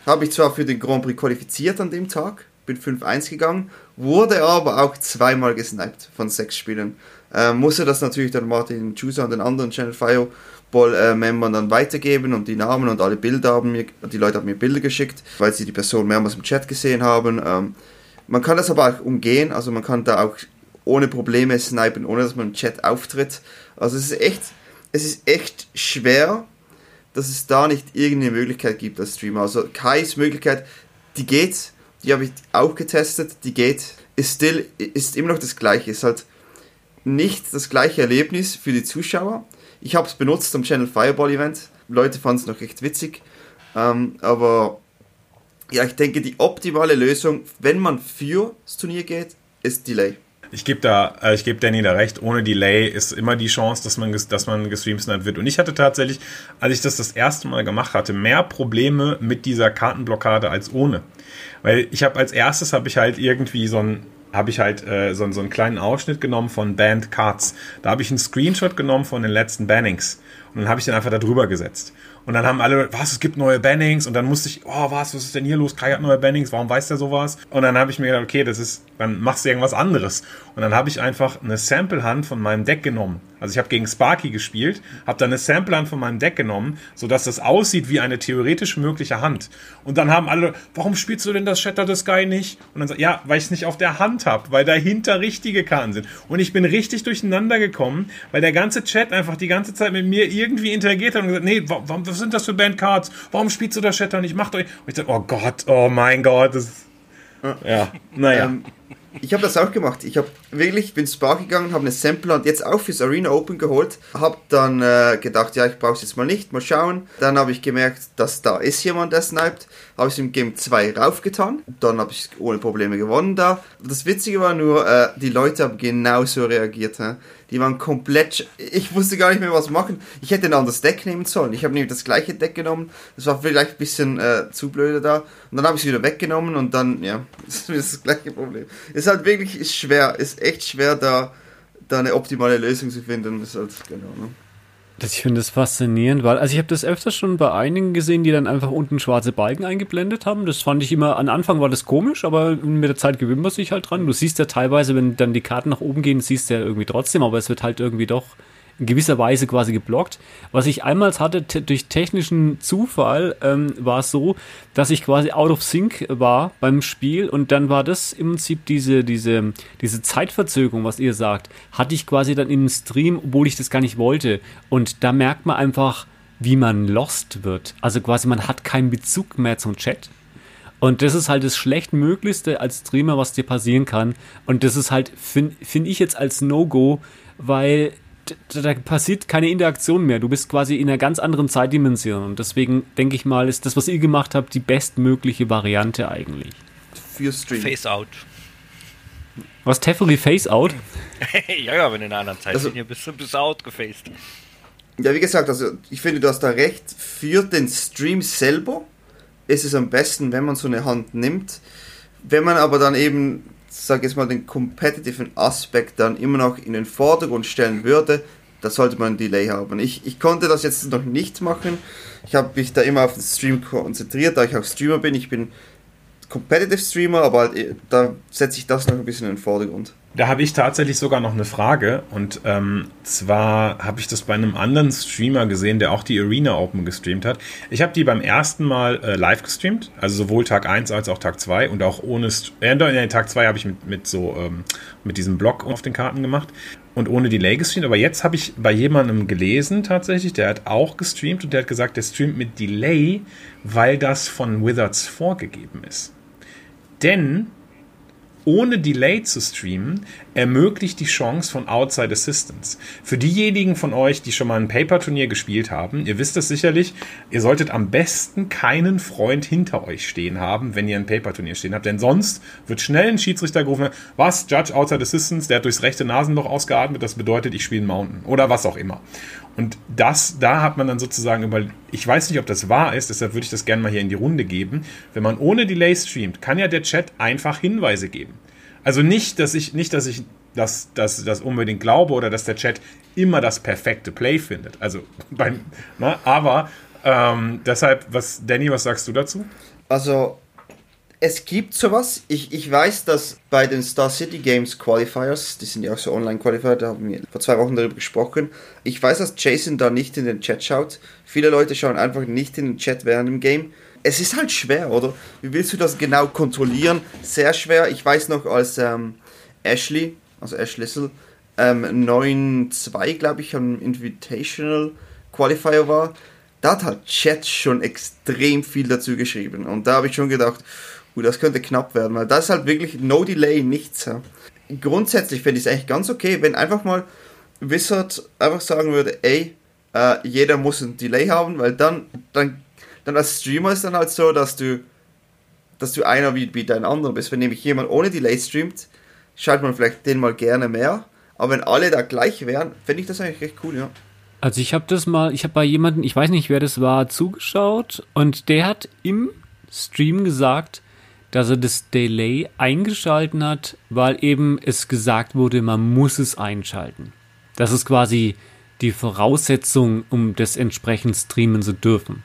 Habe ich zwar für den Grand Prix qualifiziert an dem Tag, bin 5-1 gegangen, wurde aber auch zweimal gesniped von sechs Spielern. Äh, musste das natürlich dann Martin Chusa und den anderen Channel Fireball äh, dann weitergeben und die Namen und alle Bilder haben mir, die Leute haben mir Bilder geschickt, weil sie die Person mehrmals im Chat gesehen haben. Ähm, man kann das aber auch umgehen, also man kann da auch ohne Probleme snipen, ohne dass man im Chat auftritt. Also es ist echt, es ist echt schwer, dass es da nicht irgendeine Möglichkeit gibt als Streamer. Also Kais Möglichkeit, die geht, die habe ich auch getestet, die geht, ist still, ist immer noch das gleiche, ist halt nicht das gleiche Erlebnis für die Zuschauer. Ich habe es benutzt am Channel Fireball Event. Leute fanden es noch recht witzig. Ähm, aber ja, ich denke, die optimale Lösung, wenn man für das Turnier geht, ist Delay. Ich gebe da, äh, ich gebe Danny da recht. Ohne Delay ist immer die Chance, dass man, dass man gestreamsniped wird. Und ich hatte tatsächlich, als ich das das erste Mal gemacht hatte, mehr Probleme mit dieser Kartenblockade als ohne. Weil ich habe als erstes habe ich halt irgendwie so ein habe ich halt äh, so, so einen kleinen Ausschnitt genommen von Banned Cards. Da habe ich einen Screenshot genommen von den letzten Bannings und dann habe ich den einfach da drüber gesetzt. Und dann haben alle, was, es gibt neue Bannings. Und dann musste ich, oh, was, was ist denn hier los? Kai hat neue Bannings, warum weiß der sowas? Und dann habe ich mir gedacht, okay, das ist, dann machst du irgendwas anderes. Und dann habe ich einfach eine Sample-Hand von meinem Deck genommen also ich habe gegen Sparky gespielt, habe dann eine Sample-Hand von meinem Deck genommen, sodass das aussieht wie eine theoretisch mögliche Hand. Und dann haben alle, warum spielst du denn das Shatter the Sky nicht? Und dann sagt, ja, weil ich es nicht auf der Hand habe, weil dahinter richtige Karten sind. Und ich bin richtig durcheinander gekommen, weil der ganze Chat einfach die ganze Zeit mit mir irgendwie interagiert hat und gesagt, nee, warum, was sind das für Bandcards? Warum spielst du das Shatter nicht? Macht euch. Und ich dachte, oh Gott, oh mein Gott, das ja, naja. Ähm, Ich habe das auch gemacht. Ich habe wirklich, bin Spark gegangen, habe eine Sampler und jetzt auch fürs Arena Open geholt. Habe dann äh, gedacht, ja, ich brauche es jetzt mal nicht, mal schauen. Dann habe ich gemerkt, dass da ist jemand, der sniped. Habe ich im Game 2 raufgetan. Dann habe ich ohne Probleme gewonnen da. Das Witzige war nur, äh, die Leute haben genauso reagiert. Hä? Die waren komplett. Ich wusste gar nicht mehr, was machen. Ich hätte ein anderes Deck nehmen sollen. Ich habe nämlich das gleiche Deck genommen. Das war vielleicht ein bisschen äh, zu blöde da. Und dann habe ich es wieder weggenommen und dann, ja, <laughs> das ist das gleiche Problem. Ist halt wirklich ist schwer. Ist echt schwer, da, da eine optimale Lösung zu finden. Ist halt, genau, ne? Das, ich finde das faszinierend, weil, also ich habe das öfters schon bei einigen gesehen, die dann einfach unten schwarze Balken eingeblendet haben. Das fand ich immer, am Anfang war das komisch, aber mit der Zeit gewöhnt man sich halt dran. Du siehst ja teilweise, wenn dann die Karten nach oben gehen, siehst du ja irgendwie trotzdem, aber es wird halt irgendwie doch in gewisser Weise quasi geblockt. Was ich einmal hatte durch technischen Zufall, ähm, war es so, dass ich quasi out of sync war beim Spiel und dann war das im Prinzip diese, diese, diese Zeitverzögerung, was ihr sagt, hatte ich quasi dann im Stream, obwohl ich das gar nicht wollte. Und da merkt man einfach, wie man lost wird. Also quasi man hat keinen Bezug mehr zum Chat. Und das ist halt das Schlechtmöglichste als Streamer, was dir passieren kann. Und das ist halt, finde find ich jetzt als No-Go, weil da passiert keine Interaktion mehr. Du bist quasi in einer ganz anderen Zeitdimension. Und deswegen denke ich mal, ist das, was ihr gemacht habt, die bestmögliche Variante eigentlich. Für Stream. Face out. Was, Teferi Face out? <laughs> ja, ja, wenn du in einer anderen Zeitlinie also, bist, bist du outgefaced. Ja, wie gesagt, also ich finde, du hast da recht. Für den Stream selber ist es am besten, wenn man so eine Hand nimmt. Wenn man aber dann eben sage jetzt mal, den competitiven Aspekt dann immer noch in den Vordergrund stellen würde, da sollte man ein Delay haben. Ich, ich konnte das jetzt noch nicht machen. Ich habe mich da immer auf den Stream konzentriert, da ich auch Streamer bin. Ich bin Competitive Streamer, aber halt, da setze ich das noch ein bisschen in den Vordergrund. Da habe ich tatsächlich sogar noch eine Frage. Und ähm, zwar habe ich das bei einem anderen Streamer gesehen, der auch die Arena Open gestreamt hat. Ich habe die beim ersten Mal äh, live gestreamt, also sowohl Tag 1 als auch Tag 2 und auch ohne. Äh, nee, Tag 2 habe ich mit, mit so ähm, mit diesem Block auf den Karten gemacht und ohne Delay gestreamt. Aber jetzt habe ich bei jemandem gelesen tatsächlich, der hat auch gestreamt und der hat gesagt, der streamt mit Delay, weil das von Wizards vorgegeben ist. Denn ohne Delay zu streamen, ermöglicht die Chance von Outside Assistance. Für diejenigen von euch, die schon mal ein Paper-Turnier gespielt haben, ihr wisst es sicherlich, ihr solltet am besten keinen Freund hinter euch stehen haben, wenn ihr ein Paper-Turnier stehen habt, denn sonst wird schnell ein Schiedsrichter gerufen, was, Judge Outside Assistance, der hat durchs rechte Nasenloch ausgeatmet, das bedeutet, ich spiele Mountain oder was auch immer. Und das, da hat man dann sozusagen über, ich weiß nicht, ob das wahr ist, deshalb würde ich das gerne mal hier in die Runde geben. Wenn man ohne Delay streamt, kann ja der Chat einfach Hinweise geben. Also nicht, dass ich, nicht, dass ich das, das, das unbedingt glaube oder dass der Chat immer das perfekte Play findet. Also beim, na, aber ähm, deshalb, was, Danny, was sagst du dazu? Also es gibt sowas. Ich, ich weiß, dass bei den Star City Games Qualifiers, die sind ja auch so Online-Qualifier, da haben wir vor zwei Wochen darüber gesprochen. Ich weiß, dass Jason da nicht in den Chat schaut. Viele Leute schauen einfach nicht in den Chat während dem Game. Es ist halt schwer, oder? Wie willst du das genau kontrollieren? Sehr schwer. Ich weiß noch, als ähm, Ashley, also Ash Lissel, ähm, 9-2, glaube ich, am Invitational Qualifier war, da hat halt Chat schon extrem viel dazu geschrieben. Und da habe ich schon gedacht, Uh, das könnte knapp werden, weil das ist halt wirklich no delay, nichts. Ja. Grundsätzlich finde ich es eigentlich ganz okay, wenn einfach mal Wizard einfach sagen würde, ey, äh, jeder muss ein Delay haben, weil dann, dann, dann als Streamer ist dann halt so, dass du, dass du einer wie, wie dein anderer bist. Wenn nämlich jemand ohne Delay streamt, schaltet man vielleicht den mal gerne mehr. Aber wenn alle da gleich wären, finde ich das eigentlich recht cool, ja. Also ich habe das mal, ich habe bei jemandem, ich weiß nicht, wer das war, zugeschaut und der hat im Stream gesagt, dass er das Delay eingeschalten hat, weil eben es gesagt wurde, man muss es einschalten. Das ist quasi die Voraussetzung, um das entsprechend streamen zu dürfen.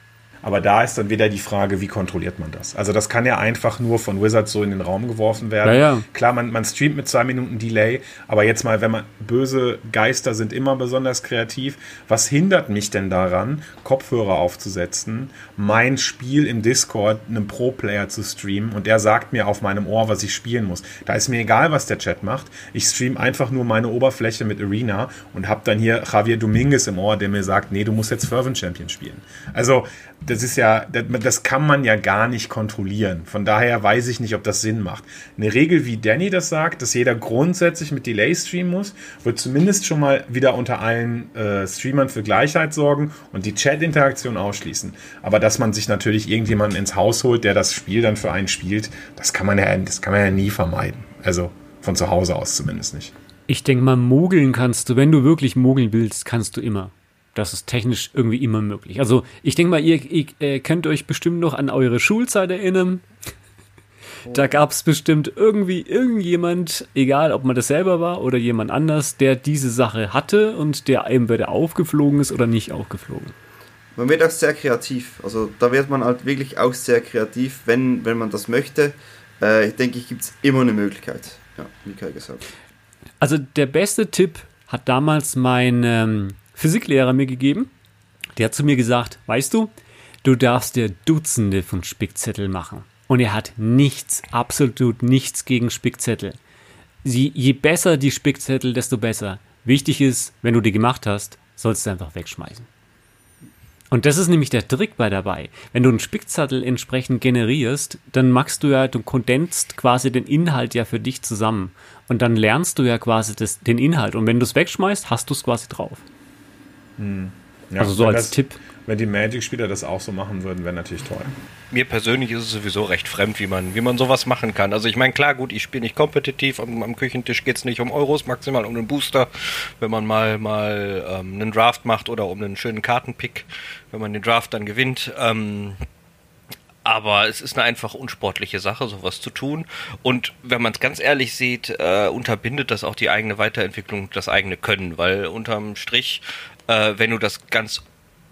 Aber da ist dann wieder die Frage, wie kontrolliert man das? Also das kann ja einfach nur von Wizards so in den Raum geworfen werden. Ja. Klar, man, man streamt mit zwei Minuten Delay, aber jetzt mal, wenn man böse Geister sind immer besonders kreativ. Was hindert mich denn daran, Kopfhörer aufzusetzen, mein Spiel im Discord einem Pro-Player zu streamen und der sagt mir auf meinem Ohr, was ich spielen muss? Da ist mir egal, was der Chat macht. Ich stream einfach nur meine Oberfläche mit Arena und habe dann hier Javier Dominguez im Ohr, der mir sagt, nee, du musst jetzt Fervent Champion spielen. Also das das ist ja, das kann man ja gar nicht kontrollieren. Von daher weiß ich nicht, ob das Sinn macht. Eine Regel, wie Danny das sagt, dass jeder grundsätzlich mit Delay streamen muss, wird zumindest schon mal wieder unter allen äh, Streamern für Gleichheit sorgen und die Chat-Interaktion ausschließen. Aber dass man sich natürlich irgendjemanden ins Haus holt, der das Spiel dann für einen spielt, das kann man ja, das kann man ja nie vermeiden. Also von zu Hause aus zumindest nicht. Ich denke mal, mogeln kannst du, wenn du wirklich mogeln willst, kannst du immer. Das ist technisch irgendwie immer möglich. Also ich denke mal, ihr, ihr äh, könnt euch bestimmt noch an eure Schulzeit erinnern. Da gab es bestimmt irgendwie irgendjemand, egal ob man das selber war oder jemand anders, der diese Sache hatte und der einem entweder aufgeflogen ist oder nicht aufgeflogen. Man wird auch sehr kreativ. Also da wird man halt wirklich auch sehr kreativ, wenn, wenn man das möchte. Äh, ich denke, ich gibt es immer eine Möglichkeit. Ja, wie Kai gesagt. Also der beste Tipp hat damals mein ähm, Physiklehrer mir gegeben. Der hat zu mir gesagt, weißt du, du darfst dir Dutzende von Spickzettel machen. Und er hat nichts, absolut nichts gegen Spickzettel. Sie, je besser die Spickzettel, desto besser. Wichtig ist, wenn du die gemacht hast, sollst du einfach wegschmeißen. Und das ist nämlich der Trick bei dabei. Wenn du einen Spickzettel entsprechend generierst, dann machst du ja, du kondenst quasi den Inhalt ja für dich zusammen. Und dann lernst du ja quasi das, den Inhalt. Und wenn du es wegschmeißt, hast du es quasi drauf. Hm. Ja, also so als das, Tipp. Wenn die Magic-Spieler das auch so machen würden, wäre natürlich toll. Mir persönlich ist es sowieso recht fremd, wie man, wie man sowas machen kann. Also ich meine, klar, gut, ich spiele nicht kompetitiv, am, am Küchentisch geht es nicht um Euros, maximal um einen Booster, wenn man mal, mal ähm, einen Draft macht oder um einen schönen Kartenpick, wenn man den Draft dann gewinnt. Ähm, aber es ist eine einfach unsportliche Sache, sowas zu tun. Und wenn man es ganz ehrlich sieht, äh, unterbindet das auch die eigene Weiterentwicklung, das eigene Können, weil unterm Strich äh, wenn du das ganz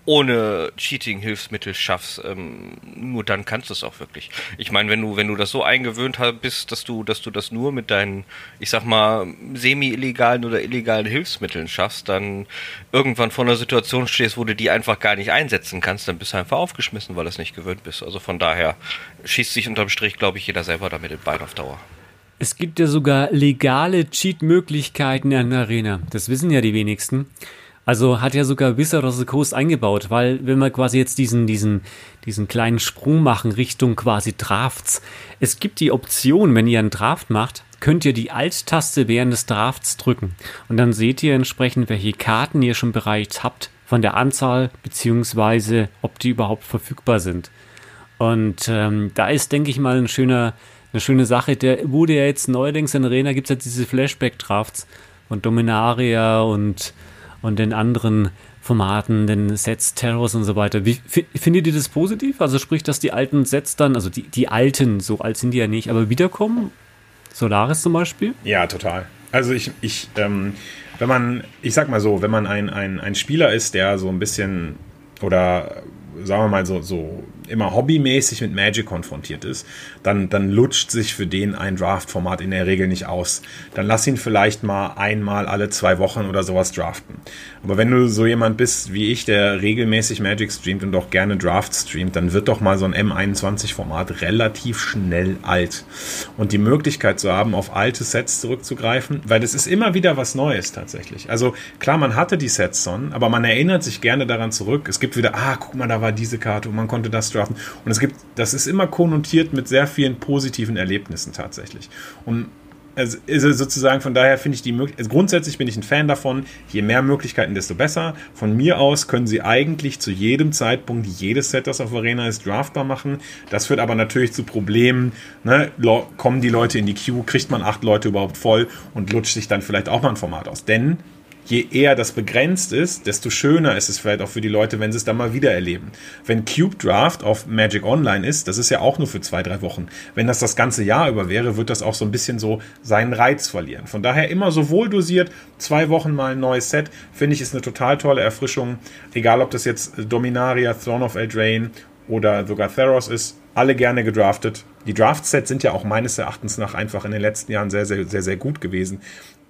ohne Cheating-Hilfsmittel schaffst, ähm, nur dann kannst du es auch wirklich. Ich meine, wenn du, wenn du das so eingewöhnt bist, dass du, dass du das nur mit deinen, ich sag mal, semi-illegalen oder illegalen Hilfsmitteln schaffst, dann irgendwann vor einer Situation stehst, wo du die einfach gar nicht einsetzen kannst, dann bist du einfach aufgeschmissen, weil du es nicht gewöhnt bist. Also von daher schießt sich unterm Strich, glaube ich, jeder selber damit in Bein auf Dauer. Es gibt ja sogar legale Cheat-Möglichkeiten in der Arena. Das wissen ja die wenigsten. Also hat ja sogar the Coast eingebaut, weil wenn wir quasi jetzt diesen, diesen, diesen kleinen Sprung machen Richtung quasi Drafts, es gibt die Option, wenn ihr einen Draft macht, könnt ihr die Alt-Taste während des Drafts drücken und dann seht ihr entsprechend, welche Karten ihr schon bereits habt von der Anzahl beziehungsweise ob die überhaupt verfügbar sind. Und ähm, da ist, denke ich mal, ein schöner, eine schöne Sache. Der wurde ja jetzt neuerdings in Arena, gibt es ja diese Flashback-Drafts von Dominaria und und den anderen Formaten, den Sets, Terrors und so weiter. Wie, findet ihr das positiv? Also sprich, dass die alten Sets dann, also die, die alten, so alt sind die ja nicht, aber wiederkommen? Solaris zum Beispiel? Ja, total. Also ich, ich, ähm, wenn man, ich sag mal so, wenn man ein, ein, ein Spieler ist, der so ein bisschen oder sagen wir mal so, so immer hobbymäßig mit Magic konfrontiert ist, dann, dann lutscht sich für den ein Draft-Format in der Regel nicht aus. Dann lass ihn vielleicht mal einmal alle zwei Wochen oder sowas draften. Aber wenn du so jemand bist wie ich, der regelmäßig Magic streamt und auch gerne Draft streamt, dann wird doch mal so ein M21-Format relativ schnell alt. Und die Möglichkeit zu haben, auf alte Sets zurückzugreifen, weil das ist immer wieder was Neues tatsächlich. Also klar, man hatte die Sets schon, aber man erinnert sich gerne daran zurück. Es gibt wieder, ah, guck mal, da war diese Karte und man konnte das draften. Und es gibt, das ist immer konnotiert mit sehr vielen positiven Erlebnissen tatsächlich. Und also ist es sozusagen von daher finde ich die Möglichkeit, also grundsätzlich bin ich ein Fan davon, je mehr Möglichkeiten, desto besser. Von mir aus können sie eigentlich zu jedem Zeitpunkt jedes Set, das auf Arena ist, draftbar machen. Das führt aber natürlich zu Problemen. Ne? Kommen die Leute in die Queue, kriegt man acht Leute überhaupt voll und lutscht sich dann vielleicht auch mal ein Format aus. Denn je eher das begrenzt ist, desto schöner ist es vielleicht auch für die Leute, wenn sie es dann mal wieder erleben. Wenn Cube Draft auf Magic Online ist, das ist ja auch nur für zwei, drei Wochen. Wenn das das ganze Jahr über wäre, wird das auch so ein bisschen so seinen Reiz verlieren. Von daher immer so wohl dosiert, zwei Wochen mal ein neues Set, finde ich, ist eine total tolle Erfrischung. Egal, ob das jetzt Dominaria, Throne of Eldraine oder sogar Theros ist, alle gerne gedraftet. Die Draft-Sets sind ja auch meines Erachtens nach einfach in den letzten Jahren sehr, sehr, sehr, sehr gut gewesen.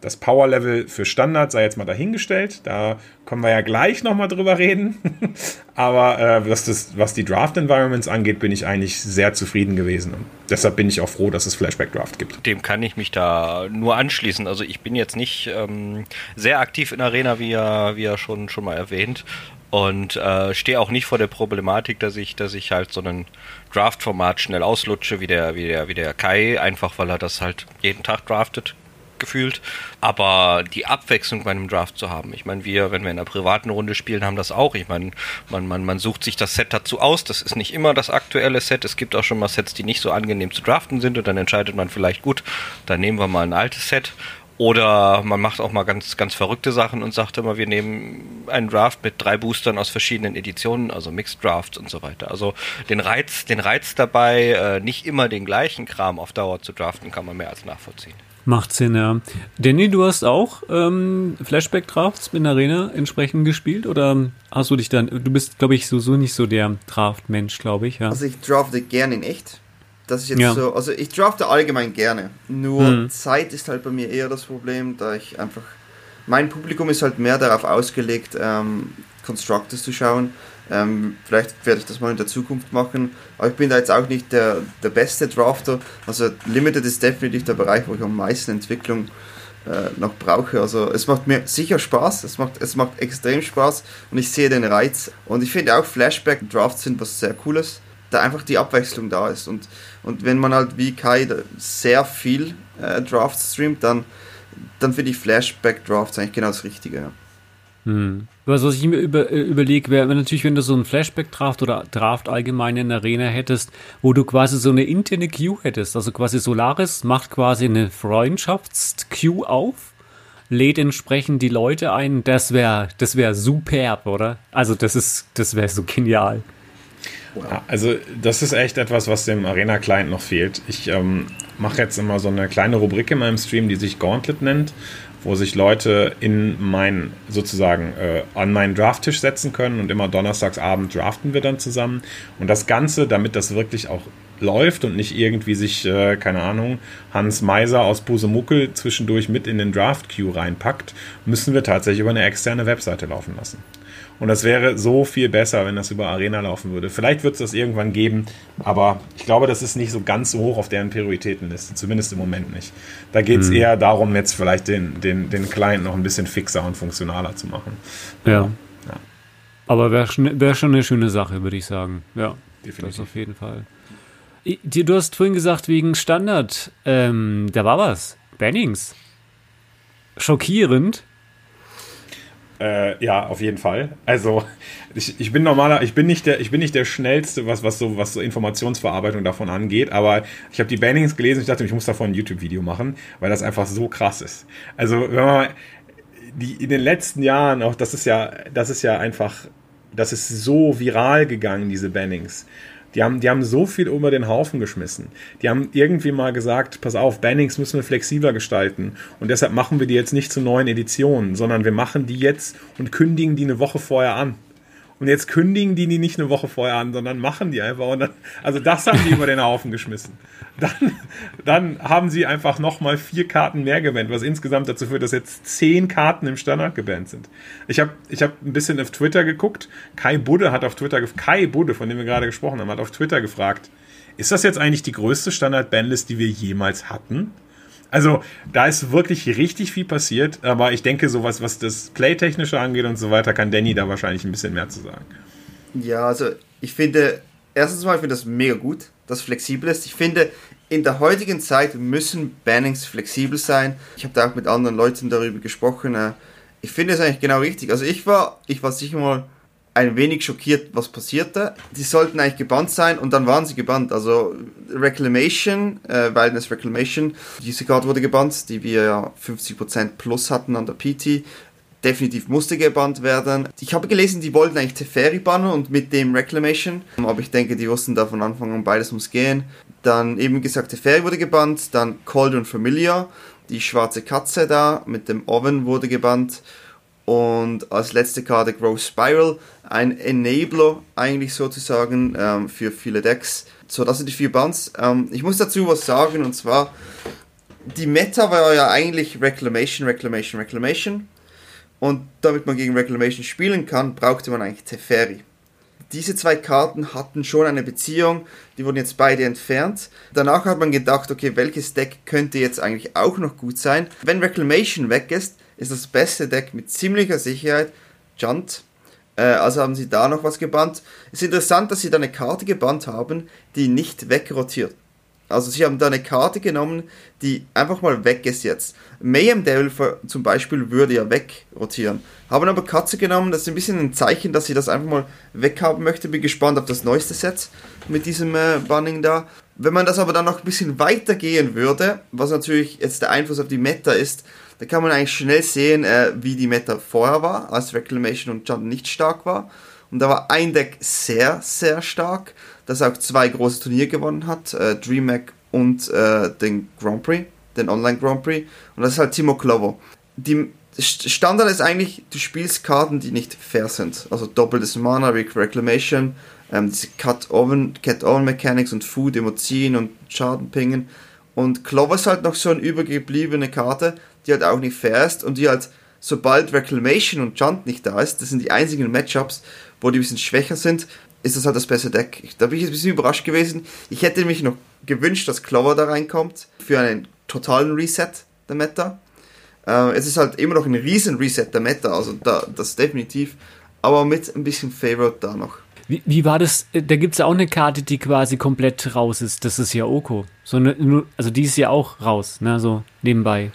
Das Power-Level für Standard sei jetzt mal dahingestellt. Da können wir ja gleich nochmal drüber reden. <laughs> Aber äh, was, das, was die Draft-Environments angeht, bin ich eigentlich sehr zufrieden gewesen. Und deshalb bin ich auch froh, dass es Flashback-Draft gibt. Dem kann ich mich da nur anschließen. Also ich bin jetzt nicht ähm, sehr aktiv in Arena, wie ja, wie ja schon, schon mal erwähnt. und äh, stehe auch nicht vor der Problematik, dass ich, dass ich halt so einen Draft-Format schnell auslutsche, wie der, wie der, wie der Kai, einfach weil er das halt jeden Tag draftet gefühlt. Aber die Abwechslung bei einem Draft zu haben. Ich meine, wir, wenn wir in einer privaten Runde spielen, haben das auch. Ich meine, man, man, man sucht sich das Set dazu aus. Das ist nicht immer das aktuelle Set. Es gibt auch schon mal Sets, die nicht so angenehm zu draften sind. Und dann entscheidet man vielleicht, gut, dann nehmen wir mal ein altes Set. Oder man macht auch mal ganz, ganz verrückte Sachen und sagt immer, wir nehmen einen Draft mit drei Boostern aus verschiedenen Editionen, also Mixed Drafts und so weiter. Also den Reiz, den Reiz dabei, äh, nicht immer den gleichen Kram auf Dauer zu draften, kann man mehr als nachvollziehen. Macht Sinn, ja. Danny, du hast auch ähm, Flashback-Drafts mit Arena entsprechend gespielt oder hast du dich dann, du bist, glaube ich, sowieso nicht so der Draft-Mensch, glaube ich, ja. Also ich drafte gerne in echt. Das ist jetzt ja. so, also ich drafte allgemein gerne. Nur hm. Zeit ist halt bei mir eher das Problem, da ich einfach, mein Publikum ist halt mehr darauf ausgelegt, ähm, Constructors zu schauen ähm, vielleicht werde ich das mal in der Zukunft machen. Aber ich bin da jetzt auch nicht der, der beste Drafter. Also Limited ist definitiv der Bereich, wo ich am meisten Entwicklung äh, noch brauche. Also es macht mir sicher Spaß, es macht, es macht extrem Spaß und ich sehe den Reiz. Und ich finde auch Flashback-Drafts sind was sehr Cooles, da einfach die Abwechslung da ist. Und, und wenn man halt wie Kai sehr viel äh, Drafts streamt, dann, dann finde ich Flashback-Drafts eigentlich genau das Richtige. Ja. Hm. Was, was ich mir über, äh, überlege, wäre natürlich, wenn du so einen Flashback-Draft oder Draft allgemein in der Arena hättest, wo du quasi so eine interne Queue hättest. Also quasi Solaris macht quasi eine Freundschafts-Queue auf, lädt entsprechend die Leute ein. Das wäre das wär superb, oder? Also das das wäre so genial. Also das ist echt etwas, was dem Arena-Client noch fehlt. Ich ähm, mache jetzt immer so eine kleine Rubrik in meinem Stream, die sich Gauntlet nennt wo sich Leute in mein, sozusagen, äh, an meinen Drafttisch setzen können und immer donnerstagsabend draften wir dann zusammen. Und das Ganze, damit das wirklich auch läuft und nicht irgendwie sich, äh, keine Ahnung, Hans Meiser aus Busemuckel zwischendurch mit in den Draft-Queue reinpackt, müssen wir tatsächlich über eine externe Webseite laufen lassen. Und das wäre so viel besser, wenn das über Arena laufen würde. Vielleicht wird es das irgendwann geben, aber ich glaube, das ist nicht so ganz so hoch auf deren Prioritätenliste, zumindest im Moment nicht. Da geht es mhm. eher darum, jetzt vielleicht den, den, den Client noch ein bisschen fixer und funktionaler zu machen. Ja. ja. Aber wäre wär schon eine schöne Sache, würde ich sagen. Ja, Definitiv. das auf jeden Fall. Du hast vorhin gesagt, wegen Standard, ähm, da war was. Bannings. Schockierend. Äh, ja, auf jeden Fall. Also ich, ich bin normaler, ich bin nicht der, ich bin nicht der schnellste, was, was so, was so Informationsverarbeitung davon angeht, aber ich habe die Bannings gelesen und ich dachte, ich muss davon ein YouTube-Video machen, weil das einfach so krass ist. Also, wenn man die in den letzten Jahren auch, das ist ja, das ist ja einfach, das ist so viral gegangen, diese Bannings. Die haben, die haben so viel über den Haufen geschmissen. Die haben irgendwie mal gesagt, pass auf, Bannings müssen wir flexibler gestalten. Und deshalb machen wir die jetzt nicht zu neuen Editionen, sondern wir machen die jetzt und kündigen die eine Woche vorher an. Und jetzt kündigen die die nicht eine Woche vorher an, sondern machen die einfach. Und dann, also das haben die über den Haufen geschmissen. Dann, dann haben sie einfach nochmal vier Karten mehr gebannt, was insgesamt dazu führt, dass jetzt zehn Karten im Standard gebannt sind. Ich habe ich hab ein bisschen auf Twitter geguckt. Kai Budde hat auf Twitter, Kai Budde, von dem wir gerade gesprochen haben, hat auf Twitter gefragt, ist das jetzt eigentlich die größte Standard-Bandlist, die wir jemals hatten? Also, da ist wirklich richtig viel passiert, aber ich denke, sowas, was das Playtechnische angeht und so weiter, kann Danny da wahrscheinlich ein bisschen mehr zu sagen. Ja, also ich finde, erstens mal, ich finde das mega gut, dass es flexibel ist. Ich finde, in der heutigen Zeit müssen Bannings flexibel sein. Ich habe da auch mit anderen Leuten darüber gesprochen. Äh, ich finde es eigentlich genau richtig. Also ich war, ich war sicher mal ein wenig schockiert, was passierte. Die sollten eigentlich gebannt sein und dann waren sie gebannt. Also Reclamation, äh, Wilderness Reclamation, diese Karte wurde gebannt, die wir ja 50% plus hatten an der PT. Definitiv musste gebannt werden. Ich habe gelesen, die wollten eigentlich Teferi bannen und mit dem Reclamation. Aber ich denke, die wussten da von Anfang an, beides muss gehen. Dann eben gesagt, Teferi wurde gebannt. Dann Cauldron Familiar, die schwarze Katze da mit dem Oven wurde gebannt. Und als letzte Karte Growth Spiral, ein Enabler eigentlich sozusagen ähm, für viele Decks. So, das sind die vier Bands. Ähm, ich muss dazu was sagen und zwar, die Meta war ja eigentlich Reclamation, Reclamation, Reclamation. Und damit man gegen Reclamation spielen kann, brauchte man eigentlich Teferi. Diese zwei Karten hatten schon eine Beziehung, die wurden jetzt beide entfernt. Danach hat man gedacht, okay, welches Deck könnte jetzt eigentlich auch noch gut sein? Wenn Reclamation weg ist, ist das beste Deck mit ziemlicher Sicherheit Junt. Äh, also haben sie da noch was gebannt. Ist interessant, dass sie da eine Karte gebannt haben, die nicht wegrotiert. Also sie haben da eine Karte genommen, die einfach mal weg ist jetzt. Mayhem Devil zum Beispiel würde ja wegrotieren. Haben aber Katze genommen, das ist ein bisschen ein Zeichen, dass sie das einfach mal weghaben möchte. Bin gespannt auf das neueste Set mit diesem äh, Banning da. Wenn man das aber dann noch ein bisschen weiter gehen würde, was natürlich jetzt der Einfluss auf die Meta ist, da kann man eigentlich schnell sehen, äh, wie die Meta vorher war, als Reclamation und Jump nicht stark war. Und da war ein Deck sehr, sehr stark, das auch zwei große Turniere gewonnen hat, äh, DreamHack und äh, den Grand Prix, den Online Grand Prix. Und das ist halt Timo Clover. Die Standard ist eigentlich, du spielst Karten, die nicht fair sind. Also doppeltes Mana, Reclamation, ähm, diese Cut-Oven, Cat-Oven-Mechanics und Food, ziehen und Schaden pingen. Und Clover ist halt noch so eine übergebliebene Karte, die halt auch nicht fair ist und die halt, sobald Reclamation und Junt nicht da ist, das sind die einzigen Matchups, wo die ein bisschen schwächer sind, ist das halt das beste Deck. Da bin ich ein bisschen überrascht gewesen. Ich hätte mich noch gewünscht, dass Clover da reinkommt für einen totalen Reset der Meta. Äh, es ist halt immer noch ein riesen Reset der Meta, also da, das definitiv, aber mit ein bisschen Favorite da noch. Wie, wie war das? Da gibt es ja auch eine Karte, die quasi komplett raus ist. Das ist ja Oko. So eine, also die ist ja auch raus, ne? So nebenbei.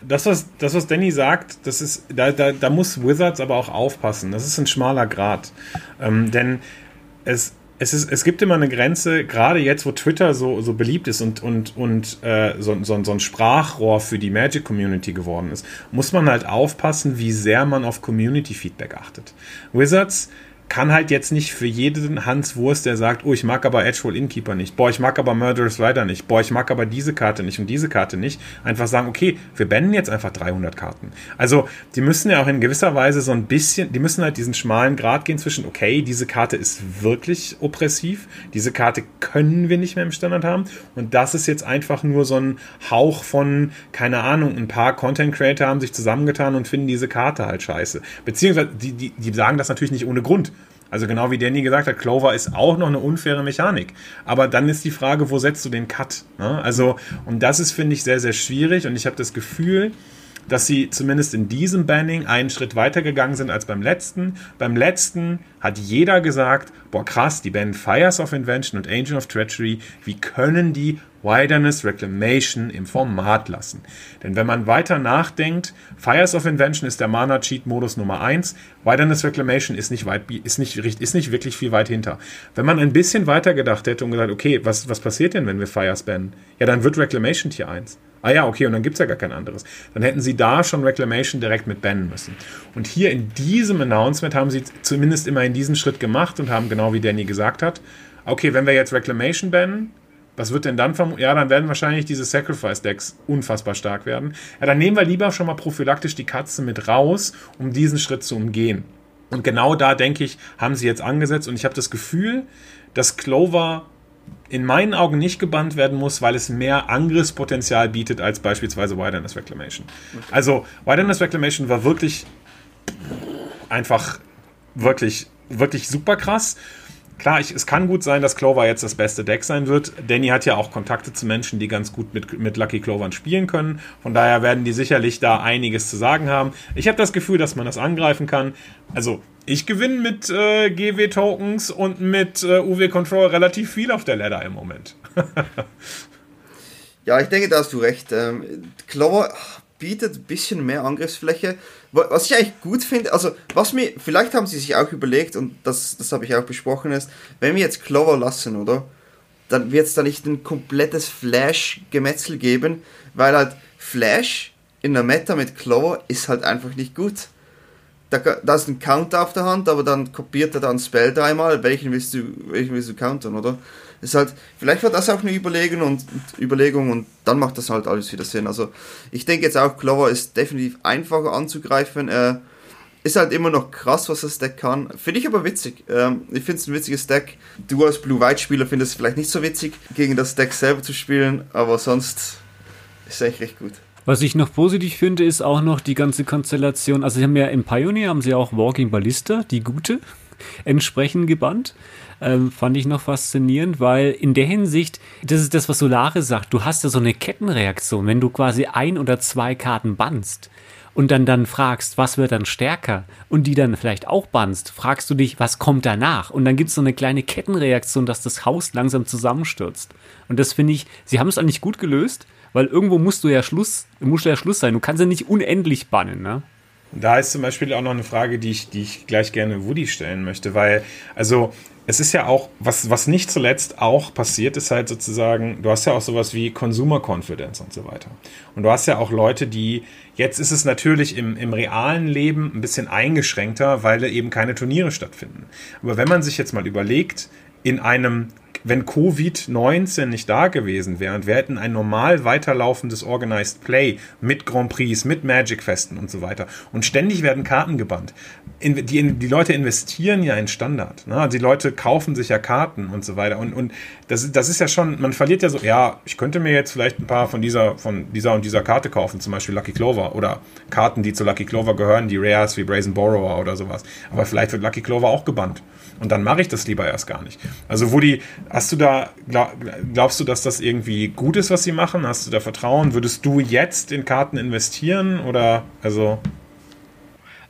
Das, was, das, was Danny sagt, das ist, da, da, da muss Wizards aber auch aufpassen. Das ist ein schmaler Grad. Ähm, denn es, es, ist, es gibt immer eine Grenze, gerade jetzt, wo Twitter so, so beliebt ist und, und, und äh, so, so, so ein Sprachrohr für die Magic-Community geworden ist, muss man halt aufpassen, wie sehr man auf Community-Feedback achtet. Wizards kann halt jetzt nicht für jeden Hans Wurst, der sagt, oh, ich mag aber Edgewall Innkeeper nicht, boah, ich mag aber Murderous Rider nicht, boah, ich mag aber diese Karte nicht und diese Karte nicht, einfach sagen, okay, wir bannen jetzt einfach 300 Karten. Also, die müssen ja auch in gewisser Weise so ein bisschen, die müssen halt diesen schmalen Grad gehen zwischen, okay, diese Karte ist wirklich oppressiv, diese Karte können wir nicht mehr im Standard haben und das ist jetzt einfach nur so ein Hauch von, keine Ahnung, ein paar Content Creator haben sich zusammengetan und finden diese Karte halt scheiße. Beziehungsweise, die, die, die sagen das natürlich nicht ohne Grund. Also genau wie Danny gesagt hat, Clover ist auch noch eine unfaire Mechanik. Aber dann ist die Frage, wo setzt du den Cut? Ne? Also, und das ist, finde ich, sehr, sehr schwierig. Und ich habe das Gefühl, dass sie zumindest in diesem Banning einen Schritt weiter gegangen sind als beim letzten. Beim letzten hat jeder gesagt, boah krass, die bannen Fires of Invention und Angel of Treachery, wie können die Wilderness Reclamation im Format lassen? Denn wenn man weiter nachdenkt, Fires of Invention ist der Mana Cheat Modus Nummer 1, Wilderness Reclamation ist nicht, weit, ist, nicht, ist nicht wirklich viel weit hinter. Wenn man ein bisschen weiter gedacht hätte und gesagt, okay, was, was passiert denn, wenn wir Fires bannen? Ja, dann wird Reclamation Tier 1. Ah ja, okay, und dann gibt es ja gar kein anderes. Dann hätten sie da schon Reclamation direkt mit bannen müssen. Und hier in diesem Announcement haben sie zumindest immer diesen Schritt gemacht und haben genau wie Danny gesagt hat, okay, wenn wir jetzt Reclamation bannen, was wird denn dann vermutlich? Ja, dann werden wahrscheinlich diese Sacrifice-Decks unfassbar stark werden. Ja, dann nehmen wir lieber schon mal prophylaktisch die Katze mit raus, um diesen Schritt zu umgehen. Und genau da, denke ich, haben sie jetzt angesetzt. Und ich habe das Gefühl, dass Clover in meinen Augen nicht gebannt werden muss, weil es mehr Angriffspotenzial bietet als beispielsweise Wilderness Reclamation. Okay. Also Wilderness Reclamation war wirklich einfach wirklich, wirklich super krass. Klar, ich, es kann gut sein, dass Clover jetzt das beste Deck sein wird. Danny hat ja auch Kontakte zu Menschen, die ganz gut mit, mit Lucky Clovern spielen können. Von daher werden die sicherlich da einiges zu sagen haben. Ich habe das Gefühl, dass man das angreifen kann. Also ich gewinne mit äh, GW-Tokens und mit äh, UW-Control relativ viel auf der Ladder im Moment. <laughs> ja, ich denke, da hast du recht. Ähm, Clover bietet ein bisschen mehr Angriffsfläche. Was ich eigentlich gut finde, also was mir, vielleicht haben sie sich auch überlegt, und das, das habe ich auch besprochen, ist, wenn wir jetzt Clover lassen, oder? Dann wird es da nicht ein komplettes Flash-Gemetzel geben, weil halt Flash in der Meta mit Clover ist halt einfach nicht gut da, da ist ein Counter auf der Hand, aber dann kopiert er dann Spell dreimal, welchen willst du, welchen willst du countern, oder? Ist halt, vielleicht war das auch eine Überlegung und, und, Überlegung und dann macht das halt alles wieder Sinn. Also ich denke jetzt auch, Clover ist definitiv einfacher anzugreifen. Äh, ist halt immer noch krass, was das Deck kann. Finde ich aber witzig. Ähm, ich finde es ein witziges Deck. Du als Blue-White-Spieler findest es vielleicht nicht so witzig, gegen das Deck selber zu spielen, aber sonst ist es eigentlich recht gut. Was ich noch positiv finde, ist auch noch die ganze Konstellation. Also, sie haben ja im Pioneer haben sie auch Walking Ballista, die gute, <laughs> entsprechend gebannt. Ähm, fand ich noch faszinierend, weil in der Hinsicht, das ist das, was Solare sagt, du hast ja so eine Kettenreaktion, wenn du quasi ein oder zwei Karten bannst und dann dann fragst, was wird dann stärker und die dann vielleicht auch bannst, fragst du dich, was kommt danach? Und dann gibt es so eine kleine Kettenreaktion, dass das Haus langsam zusammenstürzt. Und das finde ich, sie haben es eigentlich gut gelöst, weil irgendwo musst du ja Schluss, muss ja Schluss sein. Du kannst ja nicht unendlich bannen, ne? Da ist zum Beispiel auch noch eine Frage, die ich, die ich gleich gerne Woody stellen möchte, weil, also es ist ja auch, was, was nicht zuletzt auch passiert, ist halt sozusagen, du hast ja auch sowas wie Consumer Confidence und so weiter. Und du hast ja auch Leute, die, jetzt ist es natürlich im, im realen Leben ein bisschen eingeschränkter, weil eben keine Turniere stattfinden. Aber wenn man sich jetzt mal überlegt, in einem wenn Covid-19 nicht da gewesen wäre und wir hätten ein normal weiterlaufendes Organized Play mit Grand Prix, mit Magic-Festen und so weiter und ständig werden Karten gebannt. In, die, die Leute investieren ja in Standard. Ne? Die Leute kaufen sich ja Karten und so weiter. Und, und das, das ist ja schon, man verliert ja so, ja, ich könnte mir jetzt vielleicht ein paar von dieser, von dieser und dieser Karte kaufen, zum Beispiel Lucky Clover oder Karten, die zu Lucky Clover gehören, die Rares wie Brazen Borrower oder sowas. Aber vielleicht wird Lucky Clover auch gebannt. Und dann mache ich das lieber erst gar nicht. Also, Woody, hast du da, glaubst du, dass das irgendwie gut ist, was sie machen? Hast du da Vertrauen? Würdest du jetzt in Karten investieren oder, also?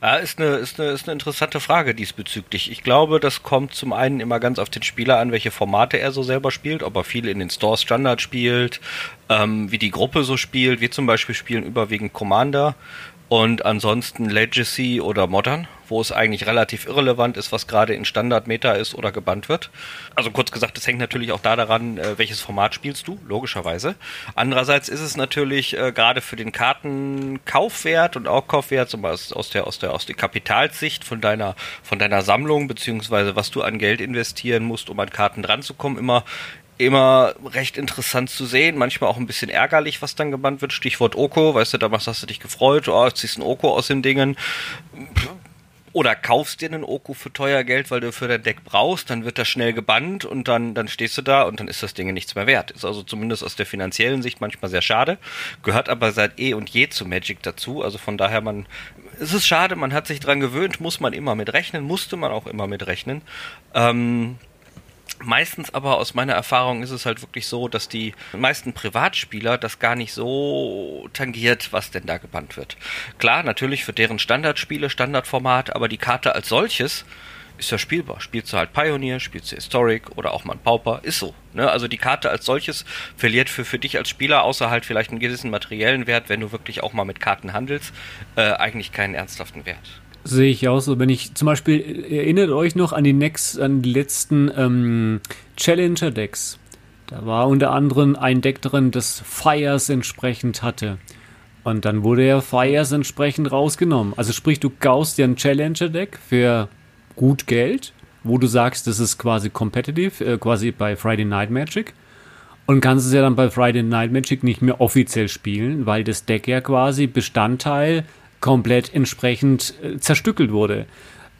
Ja, ist eine, ist, eine, ist eine interessante Frage diesbezüglich. Ich glaube, das kommt zum einen immer ganz auf den Spieler an, welche Formate er so selber spielt, ob er viel in den Stores Standard spielt, ähm, wie die Gruppe so spielt. Wir zum Beispiel spielen überwiegend Commander und ansonsten Legacy oder Modern, wo es eigentlich relativ irrelevant ist, was gerade in Standard-Meta ist oder gebannt wird. Also kurz gesagt, es hängt natürlich auch da daran, äh, welches Format spielst du, logischerweise. Andererseits ist es natürlich äh, gerade für den Kartenkaufwert und auch Kaufwert, zum Beispiel aus der, aus der, aus der Kapitalsicht von deiner, von deiner Sammlung, beziehungsweise was du an Geld investieren musst, um an Karten dranzukommen, immer immer recht interessant zu sehen, manchmal auch ein bisschen ärgerlich, was dann gebannt wird. Stichwort Oko, weißt du, damals hast du dich gefreut, oh, jetzt ziehst ein Oko aus den Dingen. Oder kaufst dir einen Oko für teuer Geld, weil du für dein Deck brauchst, dann wird das schnell gebannt und dann, dann stehst du da und dann ist das Ding nichts mehr wert. Ist also zumindest aus der finanziellen Sicht manchmal sehr schade, gehört aber seit eh und je zu Magic dazu. Also von daher, man, es ist schade, man hat sich dran gewöhnt, muss man immer mit rechnen, musste man auch immer mit rechnen. Ähm, Meistens aber aus meiner Erfahrung ist es halt wirklich so, dass die meisten Privatspieler das gar nicht so tangiert, was denn da gebannt wird. Klar, natürlich für deren Standardspiele, Standardformat, aber die Karte als solches ist ja spielbar. Spielst du halt Pioneer, spielst du Historic oder auch mal ein Pauper, ist so. Ne? Also die Karte als solches verliert für, für dich als Spieler, außer halt vielleicht einen gewissen materiellen Wert, wenn du wirklich auch mal mit Karten handelst, äh, eigentlich keinen ernsthaften Wert. Sehe ich auch so. Wenn ich zum Beispiel, erinnert euch noch an die, next, an die letzten ähm, Challenger-Decks. Da war unter anderem ein Deck drin, das Fires entsprechend hatte. Und dann wurde ja Fires entsprechend rausgenommen. Also sprich, du kaufst dir ein Challenger-Deck für gut Geld, wo du sagst, das ist quasi competitive, äh, quasi bei Friday Night Magic. Und kannst es ja dann bei Friday Night Magic nicht mehr offiziell spielen, weil das Deck ja quasi Bestandteil komplett entsprechend äh, zerstückelt wurde.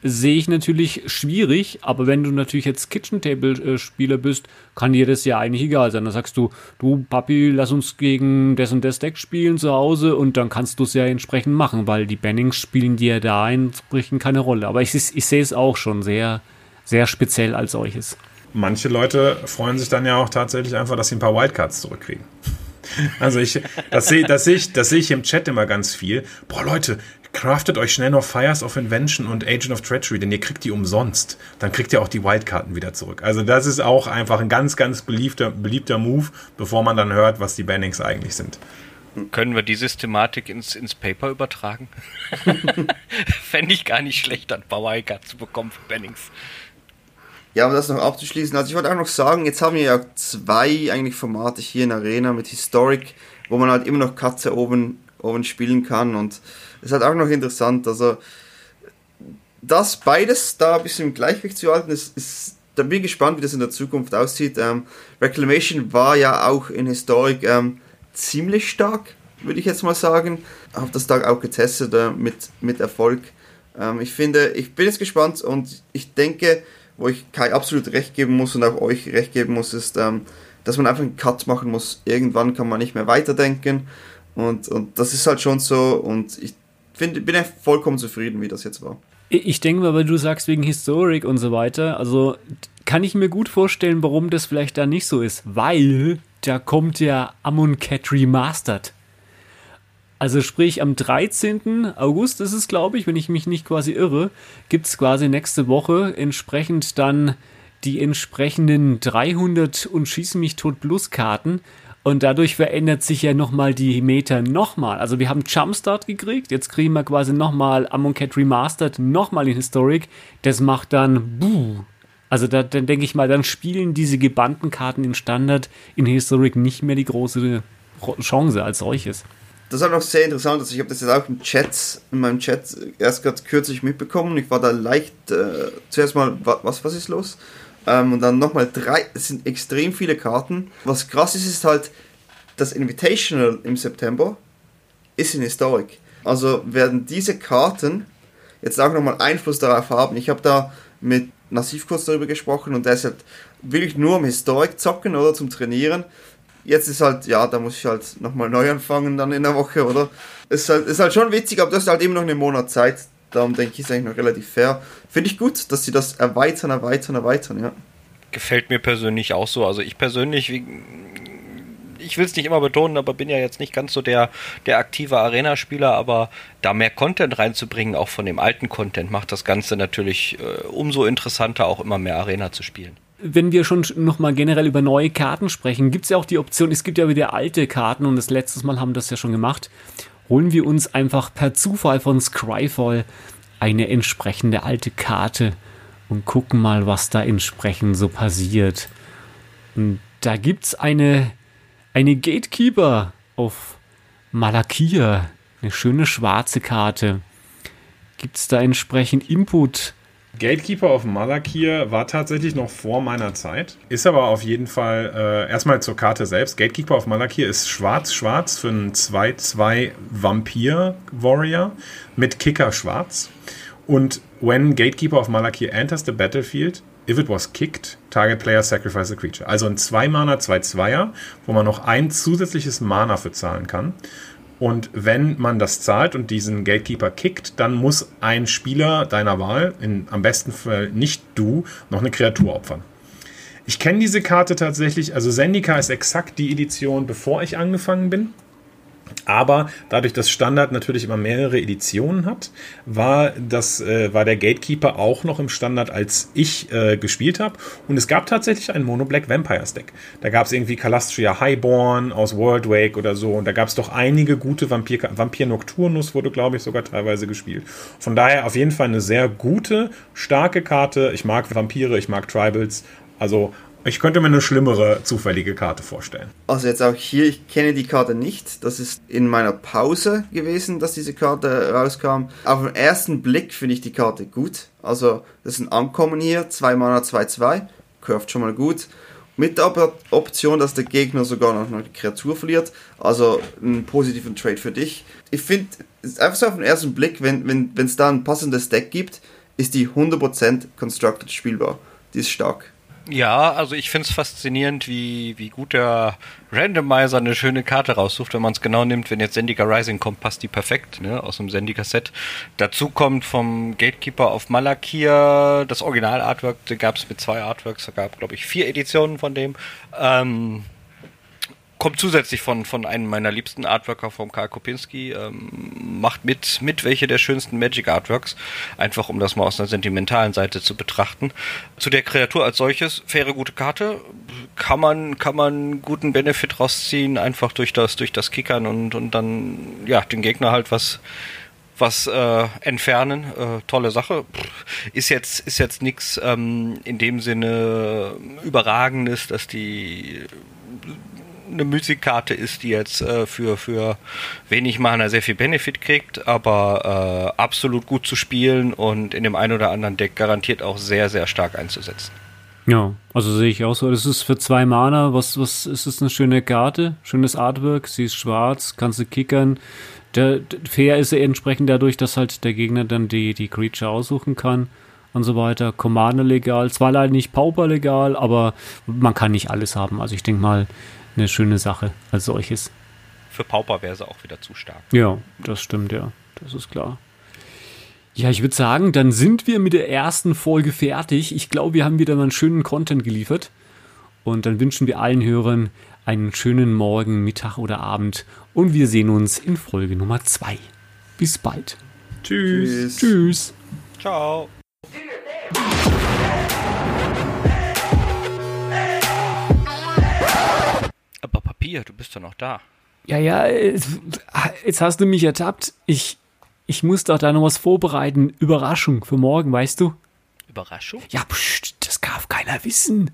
Sehe ich natürlich schwierig, aber wenn du natürlich jetzt Kitchen Table Spieler bist, kann dir das ja eigentlich egal sein. Da sagst du, du Papi, lass uns gegen das und das Deck spielen zu Hause und dann kannst du es ja entsprechend machen, weil die Bannings spielen dir da entsprechend keine Rolle. Aber ich, ich sehe es auch schon sehr, sehr speziell als solches. Manche Leute freuen sich dann ja auch tatsächlich einfach, dass sie ein paar Wildcards zurückkriegen. Also ich, das sehe das seh ich, seh ich im Chat immer ganz viel. Boah, Leute, craftet euch schnell noch Fires of Invention und Agent of Treachery, denn ihr kriegt die umsonst. Dann kriegt ihr auch die Wildkarten wieder zurück. Also das ist auch einfach ein ganz, ganz beliebter, beliebter Move, bevor man dann hört, was die Bannings eigentlich sind. Können wir die Systematik ins, ins Paper übertragen? <laughs> Fände ich gar nicht schlecht, paar Wildcards zu bekommen für Bannings. Ja, um das noch abzuschließen, also ich wollte auch noch sagen, jetzt haben wir ja zwei eigentlich Formate hier in Arena mit Historic, wo man halt immer noch Katze oben, oben spielen kann und es ist halt auch noch interessant, also das beides da ein bisschen im Gleichgewicht zu halten, ist, ist da bin ich gespannt, wie das in der Zukunft aussieht. Ähm, Reclamation war ja auch in Historic ähm, ziemlich stark, würde ich jetzt mal sagen. Habe das da auch getestet äh, mit, mit Erfolg. Ähm, ich finde, ich bin jetzt gespannt und ich denke, wo ich Kai absolut recht geben muss und auch euch recht geben muss, ist, ähm, dass man einfach einen Cut machen muss. Irgendwann kann man nicht mehr weiterdenken. Und, und das ist halt schon so. Und ich find, bin echt vollkommen zufrieden, wie das jetzt war. Ich denke mal, weil du sagst wegen Historik und so weiter, also kann ich mir gut vorstellen, warum das vielleicht da nicht so ist. Weil da kommt ja Amonkhet Remastered. Also sprich, am 13. August ist es, glaube ich, wenn ich mich nicht quasi irre, gibt es quasi nächste Woche entsprechend dann die entsprechenden 300 und Schießen mich tot Plus Karten. Und dadurch verändert sich ja nochmal die Meta nochmal. Also wir haben Jumpstart gekriegt, jetzt kriegen wir quasi nochmal Amon Cat Remastered, nochmal in Historic. Das macht dann buh. Also da, dann denke ich mal, dann spielen diese gebannten Karten in Standard in Historic nicht mehr die große Chance als solches das ist auch noch sehr interessant. Also ich habe das jetzt auch im Chat, in meinem Chat erst gerade kürzlich mitbekommen. Ich war da leicht äh, zuerst mal, was, was ist los? Ähm, und dann nochmal drei, es sind extrem viele Karten. Was krass ist, ist halt, das Invitational im September ist in Historic. Also werden diese Karten jetzt auch nochmal Einfluss darauf haben. Ich habe da mit Nassif kurz darüber gesprochen und der ist halt wirklich nur am Historic zocken oder zum Trainieren Jetzt ist halt, ja, da muss ich halt nochmal neu anfangen dann in der Woche, oder? Ist halt, ist halt schon witzig, aber du hast halt immer noch einen Monat Zeit. Darum denke ich, ist eigentlich noch relativ fair. Finde ich gut, dass sie das erweitern, erweitern, erweitern, ja. Gefällt mir persönlich auch so. Also ich persönlich, wie, ich will es nicht immer betonen, aber bin ja jetzt nicht ganz so der, der aktive Arena-Spieler, aber da mehr Content reinzubringen, auch von dem alten Content, macht das Ganze natürlich äh, umso interessanter, auch immer mehr Arena zu spielen wenn wir schon nochmal generell über neue Karten sprechen, gibt es ja auch die Option, es gibt ja wieder alte Karten und das letzte Mal haben wir das ja schon gemacht. Holen wir uns einfach per Zufall von Scryfall eine entsprechende alte Karte und gucken mal, was da entsprechend so passiert. Und da gibt es eine, eine Gatekeeper auf Malakia, eine schöne schwarze Karte. Gibt es da entsprechend Input Gatekeeper of Malakir war tatsächlich noch vor meiner Zeit. Ist aber auf jeden Fall äh, erstmal zur Karte selbst. Gatekeeper of Malakir ist schwarz-schwarz für einen 2-2 Vampir-Warrior mit Kicker schwarz. Und when Gatekeeper of Malakir enters the battlefield, if it was kicked, target player sacrifice a creature. Also ein 2-Mana, 2-2er, wo man noch ein zusätzliches Mana für zahlen kann. Und wenn man das zahlt und diesen Gatekeeper kickt, dann muss ein Spieler deiner Wahl, in, am besten Fall nicht du, noch eine Kreatur opfern. Ich kenne diese Karte tatsächlich, also Zendika ist exakt die Edition, bevor ich angefangen bin. Aber dadurch, dass Standard natürlich immer mehrere Editionen hat, war, das, äh, war der Gatekeeper auch noch im Standard, als ich äh, gespielt habe. Und es gab tatsächlich ein Mono Black Vampires Deck. Da gab es irgendwie Calastria Highborn aus World Wake oder so. Und da gab es doch einige gute Vampir, Vampir Nocturnus, wurde, glaube ich, sogar teilweise gespielt. Von daher auf jeden Fall eine sehr gute, starke Karte. Ich mag Vampire, ich mag Tribals. Also ich könnte mir eine schlimmere zufällige Karte vorstellen. Also jetzt auch hier, ich kenne die Karte nicht. Das ist in meiner Pause gewesen, dass diese Karte rauskam. Auf den ersten Blick finde ich die Karte gut. Also das ist ein Ankommen hier, 2 Mana 2-2, curved schon mal gut. Mit der Option, dass der Gegner sogar noch eine Kreatur verliert. Also einen positiven Trade für dich. Ich finde, einfach so auf den ersten Blick, wenn es wenn, da ein passendes Deck gibt, ist die 100% constructed spielbar. Die ist stark. Ja, also ich finde es faszinierend, wie, wie gut der Randomizer eine schöne Karte raussucht, wenn man es genau nimmt. Wenn jetzt Zendika Rising kommt, passt die perfekt, ne, aus dem Zendika-Set. Dazu kommt vom Gatekeeper auf Malakir das Original-Artwork, da gab es mit zwei Artworks, da gab glaube ich vier Editionen von dem. Ähm, kommt zusätzlich von, von einem meiner liebsten Artworker vom Karl Kopinski, ähm, macht mit, mit welche der schönsten Magic Artworks, einfach um das mal aus einer sentimentalen Seite zu betrachten. Zu der Kreatur als solches, faire gute Karte, kann man, kann man guten Benefit rausziehen, einfach durch das, durch das Kickern und, und dann, ja, den Gegner halt was, was äh, entfernen. Äh, tolle Sache. Ist jetzt ist jetzt nichts ähm, in dem Sinne überragendes, dass die eine Musikkarte ist, die jetzt äh, für, für wenig Mana sehr viel Benefit kriegt, aber äh, absolut gut zu spielen und in dem einen oder anderen Deck garantiert auch sehr, sehr stark einzusetzen. Ja, also sehe ich auch so. Das ist für zwei Mana, was, was ist das eine schöne Karte? Schönes Artwork, sie ist schwarz, kannst du kickern. Der, fair ist er entsprechend dadurch, dass halt der Gegner dann die, die Creature aussuchen kann und so weiter. Commander legal, zwar leider nicht Pauper legal, aber man kann nicht alles haben. Also ich denke mal, eine schöne Sache als solches. Für Pauper wäre sie auch wieder zu stark. Ja, das stimmt, ja. Das ist klar. Ja, ich würde sagen, dann sind wir mit der ersten Folge fertig. Ich glaube, wir haben wieder mal einen schönen Content geliefert. Und dann wünschen wir allen Hörern einen schönen Morgen, Mittag oder Abend und wir sehen uns in Folge Nummer 2. Bis bald. Tschüss. Tschüss. Tschüss. Ciao. Aber Papier, du bist doch noch da. Ja, ja, jetzt hast du mich ertappt. Ich, ich muss doch da noch was vorbereiten. Überraschung für morgen, weißt du? Überraschung? Ja, pst, das darf keiner wissen.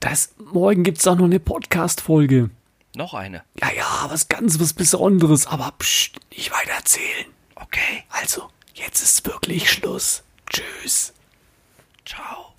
Das, morgen gibt's doch noch eine Podcast-Folge. Noch eine. Ja, ja, was ganz was Besonderes, aber pst, nicht weiter erzählen. Okay. Also, jetzt ist wirklich Schluss. Tschüss. Ciao.